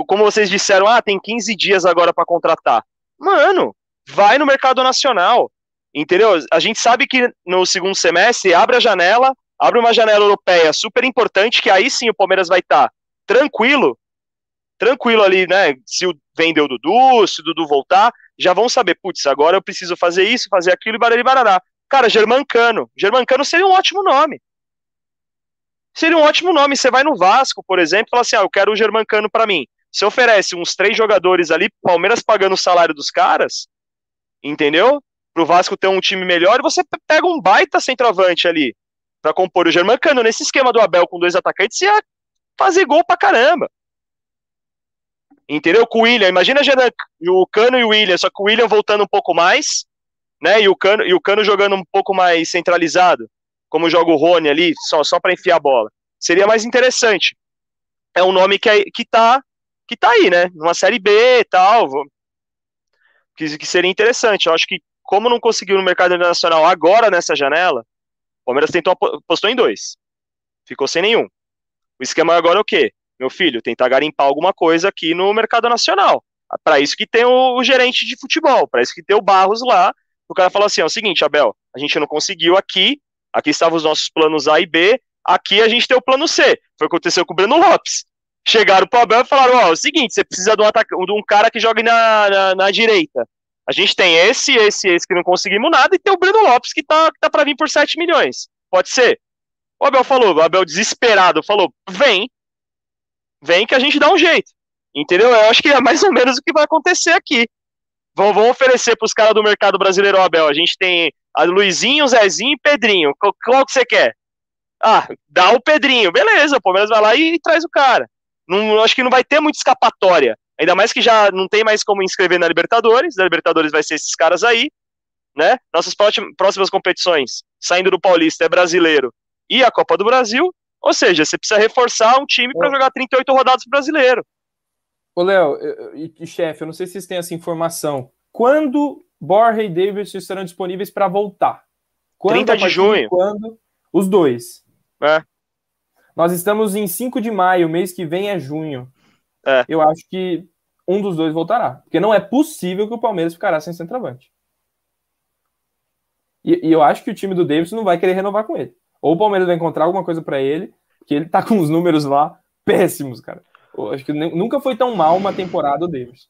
como vocês disseram, ah, tem 15 dias agora para contratar. Mano, vai no mercado nacional. Entendeu? A gente sabe que no segundo semestre abre a janela, abre uma janela europeia super importante, que aí sim o Palmeiras vai estar tá tranquilo, tranquilo ali, né? Se vender o Dudu, se o Dudu voltar, já vão saber, putz, agora eu preciso fazer isso, fazer aquilo e barari barará. Cara, Germancano. Germancano seria um ótimo nome. Seria um ótimo nome. Você vai no Vasco, por exemplo, e fala assim: ah, eu quero o Germancano para mim. Você oferece uns três jogadores ali, Palmeiras pagando o salário dos caras, entendeu? Pro Vasco ter um time melhor, você pega um baita centroavante ali para compor o Germancano. Nesse esquema do Abel com dois atacantes, ia fazer gol pra caramba. Entendeu? Com o William, imagina o Cano e o William, só que o William voltando um pouco mais, né? E o Cano, e o Cano jogando um pouco mais centralizado, como joga o Rony ali, só, só para enfiar a bola. Seria mais interessante. É um nome que, é, que, tá, que tá aí, né? Numa série B e tal. Que, que seria interessante. Eu acho que, como não conseguiu no mercado internacional agora nessa janela, o Palmeiras tentou, postou em dois. Ficou sem nenhum. O esquema agora é o quê? Meu filho, tentar garimpar alguma coisa aqui no mercado nacional. Para isso que tem o, o gerente de futebol, para isso que tem o Barros lá, o cara falou assim: é o seguinte, Abel, a gente não conseguiu aqui, aqui estavam os nossos planos A e B, aqui a gente tem o plano C. Foi o que aconteceu com o Breno Lopes. Chegaram pro Abel e falaram: ó, oh, é o seguinte, você precisa de um, ataca de um cara que jogue na, na, na, direita. A gente tem esse, esse, esse que não conseguimos nada, e tem o Breno Lopes que tá, que tá para vir por 7 milhões. Pode ser? O Abel falou, o Abel desesperado falou: vem, vem que a gente dá um jeito. Entendeu? Eu acho que é mais ou menos o que vai acontecer aqui. Vão, vão oferecer para os caras do mercado brasileiro, Abel. A gente tem a Luizinho, Zezinho e Pedrinho. Qual, qual, que você quer? Ah, dá o Pedrinho. Beleza, o Palmeiras vai lá e, e traz o cara. Não, acho que não vai ter muita escapatória. Ainda mais que já não tem mais como inscrever na Libertadores. Na Libertadores vai ser esses caras aí. Né? Nossas próximas competições, saindo do Paulista, é brasileiro e a Copa do Brasil. Ou seja, você precisa reforçar um time para jogar 38 rodadas brasileiro. Ô, Léo e, e chefe, eu não sei se vocês têm essa informação. Quando Borja e Davis estarão disponíveis para voltar? Quando, 30 de junho. Quando? Os dois. É. Nós estamos em 5 de maio, mês que vem é junho. É. Eu acho que um dos dois voltará. Porque não é possível que o Palmeiras ficará sem centroavante. E, e eu acho que o time do Davis não vai querer renovar com ele. Ou o Palmeiras vai encontrar alguma coisa para ele, que ele tá com os números lá péssimos, cara. Eu acho que nunca foi tão mal uma temporada o Davis.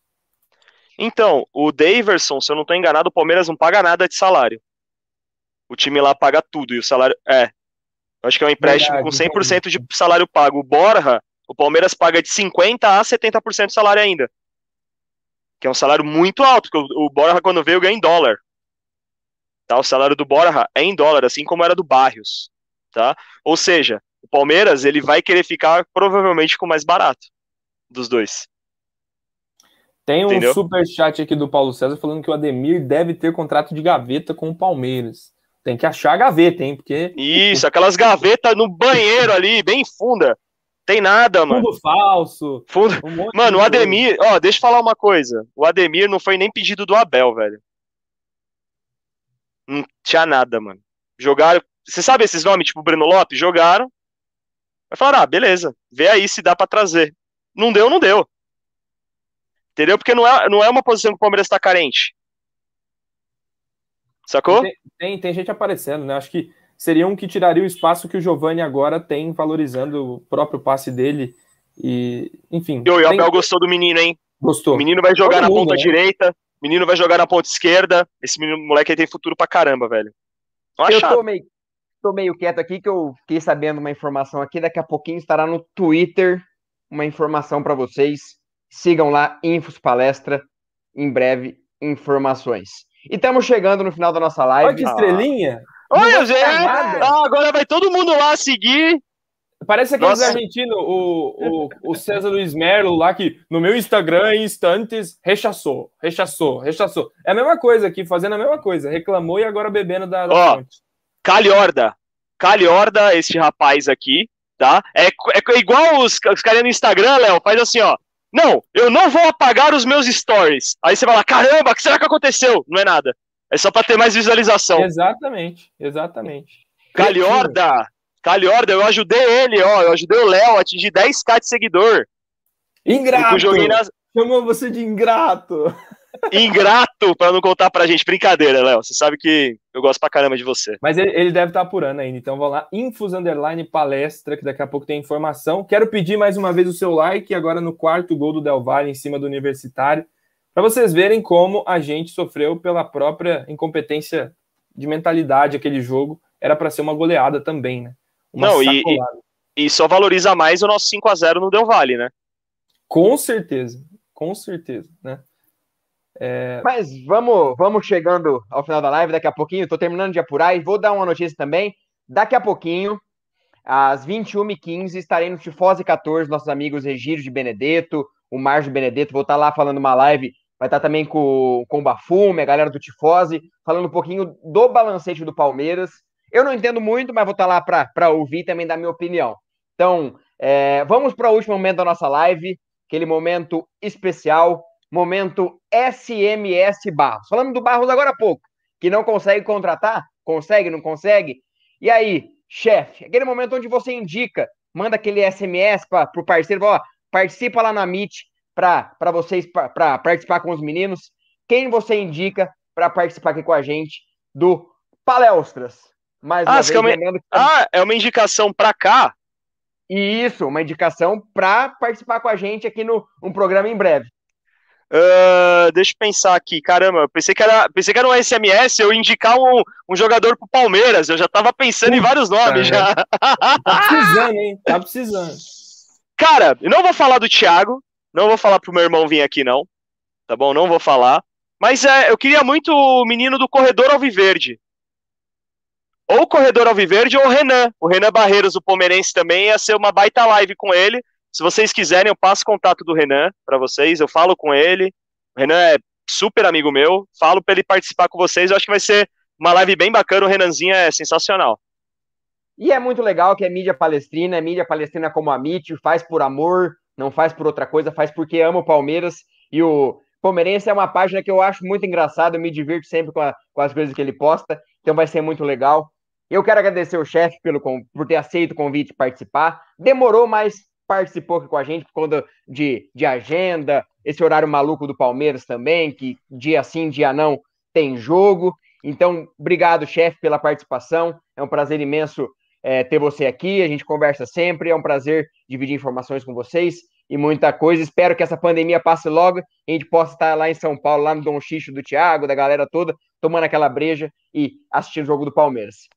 Então, o Daverson, se eu não estou enganado, o Palmeiras não paga nada de salário. O time lá paga tudo e o salário. É. Eu acho que é um empréstimo Verdade, com 100% de salário pago. O Borja, o Palmeiras paga de 50% a 70% do salário ainda. Que é um salário muito alto, porque o, o Borja, quando veio, ganha em dólar. Tá? O salário do Borja é em dólar, assim como era do Barrios. Tá? Ou seja, o Palmeiras ele vai querer ficar provavelmente com mais barato dos dois. Tem um Entendeu? super chat aqui do Paulo César falando que o Ademir deve ter contrato de gaveta com o Palmeiras. Tem que achar a gaveta, hein? Porque. Isso, aquelas gavetas no banheiro ali, bem funda. Tem nada, mano. Fundo falso. Fundo... Um mano, o Ademir, ó, deixa eu falar uma coisa. O Ademir não foi nem pedido do Abel, velho. Não tinha nada, mano. Jogaram. Você sabe esses nomes, tipo Breno Lopes? Jogaram. Vai falar, ah, beleza. Vê aí se dá para trazer. Não deu, não deu. Entendeu? Porque não é, não é uma posição que o Palmeiras tá carente. Sacou? Tem, tem, tem, gente aparecendo, né? Acho que seria um que tiraria o espaço que o Giovani agora tem, valorizando o próprio passe dele. E, enfim. E o Abel gostou do menino, hein? Gostou. O menino vai jogar Todo na mundo, ponta né? direita, o menino vai jogar na ponta esquerda. Esse menino, moleque aí tem futuro pra caramba, velho. eu tô meio, tô meio quieto aqui, que eu fiquei sabendo uma informação aqui. Daqui a pouquinho estará no Twitter uma informação para vocês. Sigam lá, Infos Palestra. Em breve, informações. E estamos chegando no final da nossa live. Olha que estrelinha! Olha, Zé! Ah, agora vai todo mundo lá seguir. Parece aqueles Nossa. argentinos, o, o, o César Luiz Merlo lá, que no meu Instagram, em instantes, rechaçou, rechaçou, rechaçou. É a mesma coisa aqui, fazendo a mesma coisa. Reclamou e agora bebendo da, da Ó, fonte. Calhorda. Calhorda, esse rapaz aqui, tá? É, é igual os, os caras no Instagram, Léo, faz assim, ó. Não, eu não vou apagar os meus stories. Aí você vai lá, caramba, o que será que aconteceu? Não é nada. É só para ter mais visualização. Exatamente, exatamente. Calhorda, Calhorda, eu ajudei ele, ó. Eu ajudei o Léo a atingir 10k de seguidor. Ingrato! Nas... Chamou você de ingrato. Ingrato, pra não contar pra gente. Brincadeira, Léo. Você sabe que eu gosto pra caramba de você. Mas ele, ele deve estar tá apurando ainda. Então vamos lá. Infos Underline Palestra, que daqui a pouco tem informação. Quero pedir mais uma vez o seu like, agora no quarto gol do Del Valle em cima do Universitário, para vocês verem como a gente sofreu pela própria incompetência de mentalidade aquele jogo. Era para ser uma goleada também, né? Uma não, e, e, só valoriza mais o nosso 5 a 0 no Del Valle, né? Com certeza, com certeza, né? É... Mas vamos, vamos chegando ao final da live daqui a pouquinho. Estou terminando de apurar e vou dar uma notícia também. Daqui a pouquinho, às 21h15, estarei no Tifose 14, nossos amigos Regírio de Benedetto, o Márcio Benedetto. Vou estar lá falando uma live. Vai estar também com, com o Bafume, a galera do Tifose, falando um pouquinho do balancete do Palmeiras. Eu não entendo muito, mas vou estar lá para ouvir também dar minha opinião. Então, é, vamos para o último momento da nossa live, aquele momento especial momento SMS Barros. Falando do Barros agora há pouco, que não consegue contratar, consegue, não consegue. E aí, chefe, aquele momento onde você indica, manda aquele SMS para o parceiro, ó, participa lá na Meet para vocês para participar com os meninos. Quem você indica para participar aqui com a gente do Palestras? Mais ah, vez, é uma... ah, é uma indicação para cá? Isso, uma indicação para participar com a gente aqui no um programa em breve. Uh, deixa eu pensar aqui, caramba, pensei que era, pensei que era um SMS, eu indicar um, um jogador pro Palmeiras, eu já tava pensando em vários nomes já. Tá precisando, hein? Tá precisando. Cara, eu não vou falar do Thiago, não vou falar pro meu irmão vir aqui não, tá bom? Não vou falar. Mas é, eu queria muito o menino do Corredor Alviverde. Ou o Corredor Alviverde ou o Renan. O Renan Barreiros, o palmeirense também, ia ser uma baita live com ele. Se vocês quiserem, eu passo contato do Renan para vocês, eu falo com ele. O Renan é super amigo meu, falo para ele participar com vocês. Eu acho que vai ser uma live bem bacana. O Renanzinho é sensacional. E é muito legal que é mídia palestrina, é mídia palestrina como a MIT, faz por amor, não faz por outra coisa, faz porque ama o Palmeiras. E o Palmeirense é uma página que eu acho muito engraçada, eu me divirto sempre com, a, com as coisas que ele posta, então vai ser muito legal. Eu quero agradecer o chefe pelo, por ter aceito o convite de participar. Demorou, mas participou aqui com a gente por conta de, de agenda, esse horário maluco do Palmeiras também, que dia sim, dia não tem jogo. Então, obrigado, chefe, pela participação. É um prazer imenso é, ter você aqui. A gente conversa sempre. É um prazer dividir informações com vocês. e muita coisa. Espero que essa pandemia passe logo e a gente possa estar lá em São Paulo, lá no Dom Xixo do Thiago, da galera toda, tomando aquela breja e assistindo o jogo do Palmeiras.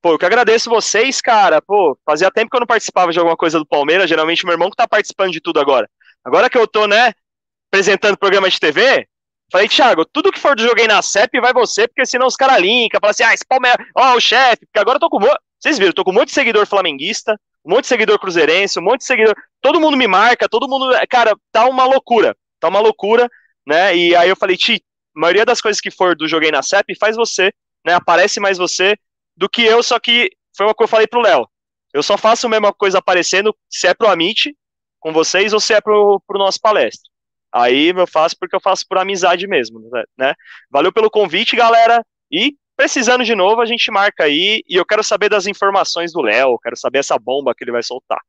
Pô, eu que agradeço vocês, cara. Pô, fazia tempo que eu não participava de alguma coisa do Palmeiras. Geralmente meu irmão que tá participando de tudo agora. Agora que eu tô, né, apresentando programa de TV, falei, Thiago, tudo que for do Joguei na CEP vai você, porque senão os caras linkam, falam assim, ah, esse Palmeiras, ó, o chefe, porque agora eu tô com. Vocês viram, eu tô com um monte de seguidor flamenguista, um monte de seguidor cruzeirense, um monte de seguidor. Todo mundo me marca, todo mundo. Cara, tá uma loucura. Tá uma loucura, né? E aí eu falei, Ti, a maioria das coisas que for do Joguei na CEP faz você, né? Aparece mais você do que eu, só que foi uma coisa que eu falei pro Léo. Eu só faço a mesma coisa aparecendo se é pro Amit com vocês ou se é pro, pro nosso palestra. Aí eu faço porque eu faço por amizade mesmo, né? Valeu pelo convite, galera. E precisando de novo, a gente marca aí. E eu quero saber das informações do Léo, quero saber essa bomba que ele vai soltar.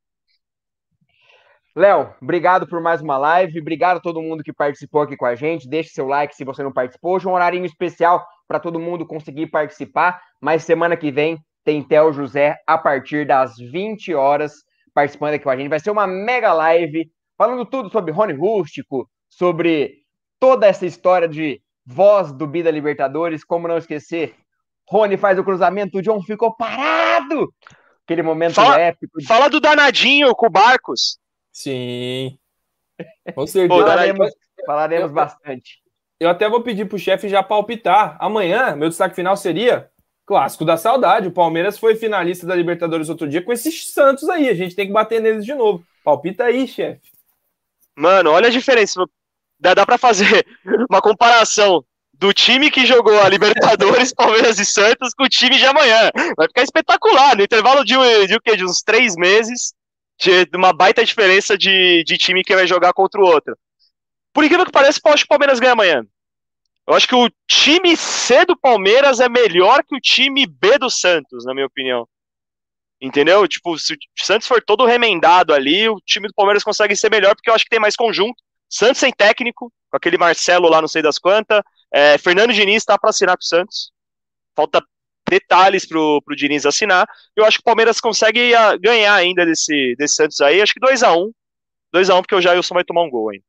Léo, obrigado por mais uma live. Obrigado a todo mundo que participou aqui com a gente. Deixe seu like se você não participou. Hoje é um horário especial para todo mundo conseguir participar. Mas semana que vem tem Theo José a partir das 20 horas participando aqui com a gente. Vai ser uma mega live falando tudo sobre Rony Rústico, sobre toda essa história de voz do Bida Libertadores. Como não esquecer, Rony faz o cruzamento, o John ficou parado. Aquele momento fala, épico. De... Fala do danadinho com o Barcos. Sim. Com certeza. falaremos, falaremos bastante. Eu até vou pedir pro chefe já palpitar. Amanhã, meu destaque final seria Clássico da Saudade. O Palmeiras foi finalista da Libertadores outro dia com esses Santos aí. A gente tem que bater neles de novo. Palpita aí, chefe. Mano, olha a diferença. Dá, dá para fazer uma comparação do time que jogou a Libertadores, Palmeiras e Santos com o time de amanhã. Vai ficar espetacular. No intervalo de, de, de, uns três meses, de, de uma baita diferença de, de time que vai jogar contra o outro. Por incrível que pareça, eu acho que o Palmeiras ganha amanhã. Eu acho que o time C do Palmeiras é melhor que o time B do Santos, na minha opinião. Entendeu? Tipo, se o Santos for todo remendado ali, o time do Palmeiras consegue ser melhor, porque eu acho que tem mais conjunto. Santos sem técnico, com aquele Marcelo lá, não sei das quantas. É, Fernando Diniz tá para assinar com o Santos. Falta detalhes pro, pro Diniz assinar. Eu acho que o Palmeiras consegue ah, ganhar ainda desse, desse Santos aí. Acho que 2x1. 2x1, um, porque o Jailson vai tomar um gol ainda.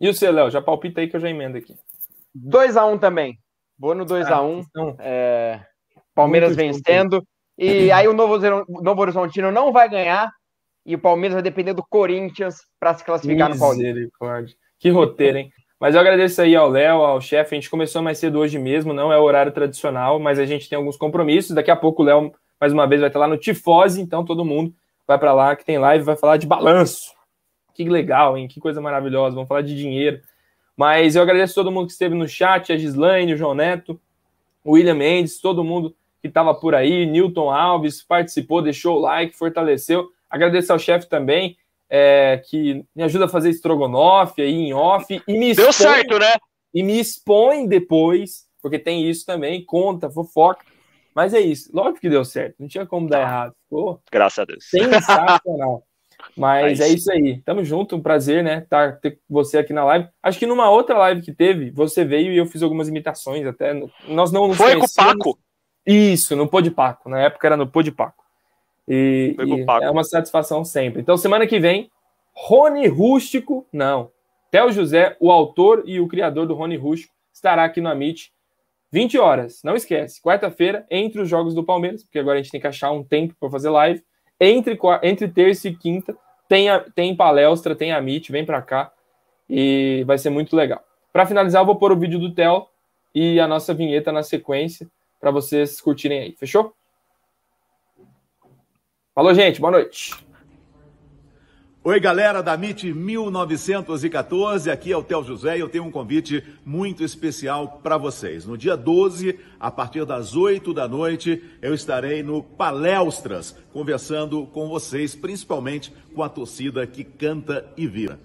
E o seu, Léo? Já palpita aí que eu já emendo aqui. 2x1 um também. Vou no 2x1. Ah, um. então... é... Palmeiras vencendo. E aí o Novo, Novo Horizontino não vai ganhar. E o Palmeiras vai depender do Corinthians para se classificar no Paulista. Que roteiro, hein? Mas eu agradeço aí ao Léo, ao chefe. A gente começou mais cedo hoje mesmo, não é o horário tradicional, mas a gente tem alguns compromissos. Daqui a pouco o Léo, mais uma vez, vai estar lá no Tifose, então todo mundo vai para lá que tem live, vai falar de balanço. Que legal, hein? Que coisa maravilhosa. Vamos falar de dinheiro. Mas eu agradeço todo mundo que esteve no chat, a Gislaine, o João Neto, o William Mendes, todo mundo que estava por aí, Newton Alves participou, deixou o like, fortaleceu. Agradeço ao chefe também é, que me ajuda a fazer estrogonofe aí em off. E me Deu expõe, certo, né? E me expõe depois, porque tem isso também, conta, fofoca. Mas é isso, lógico que deu certo, não tinha como dar ah, errado. Ficou Graças a Deus. Sensacional. Mas é, é isso aí. Tamo junto, um prazer, né? Tá, ter você aqui na live. Acho que numa outra live que teve, você veio e eu fiz algumas imitações até. Nós não Foi com o Paco? Isso, no Pô de Paco. Na época era no Pô de Paco. E, e é uma satisfação sempre. Então, semana que vem, Rony Rústico, não. Theo José, o autor e o criador do Rony Rústico, estará aqui no Amit 20 horas. Não esquece, quarta-feira, entre os jogos do Palmeiras, porque agora a gente tem que achar um tempo para fazer live. Entre, entre terça e quinta, tem, a, tem palestra, tem Amit, vem para cá e vai ser muito legal. Para finalizar, eu vou pôr o vídeo do Theo e a nossa vinheta na sequência para vocês curtirem aí. Fechou? Falou, gente. Boa noite. Oi, galera da MIT 1914, aqui é o Tel José e eu tenho um convite muito especial para vocês. No dia 12, a partir das 8 da noite, eu estarei no Palestras, conversando com vocês, principalmente com a torcida que canta e vira.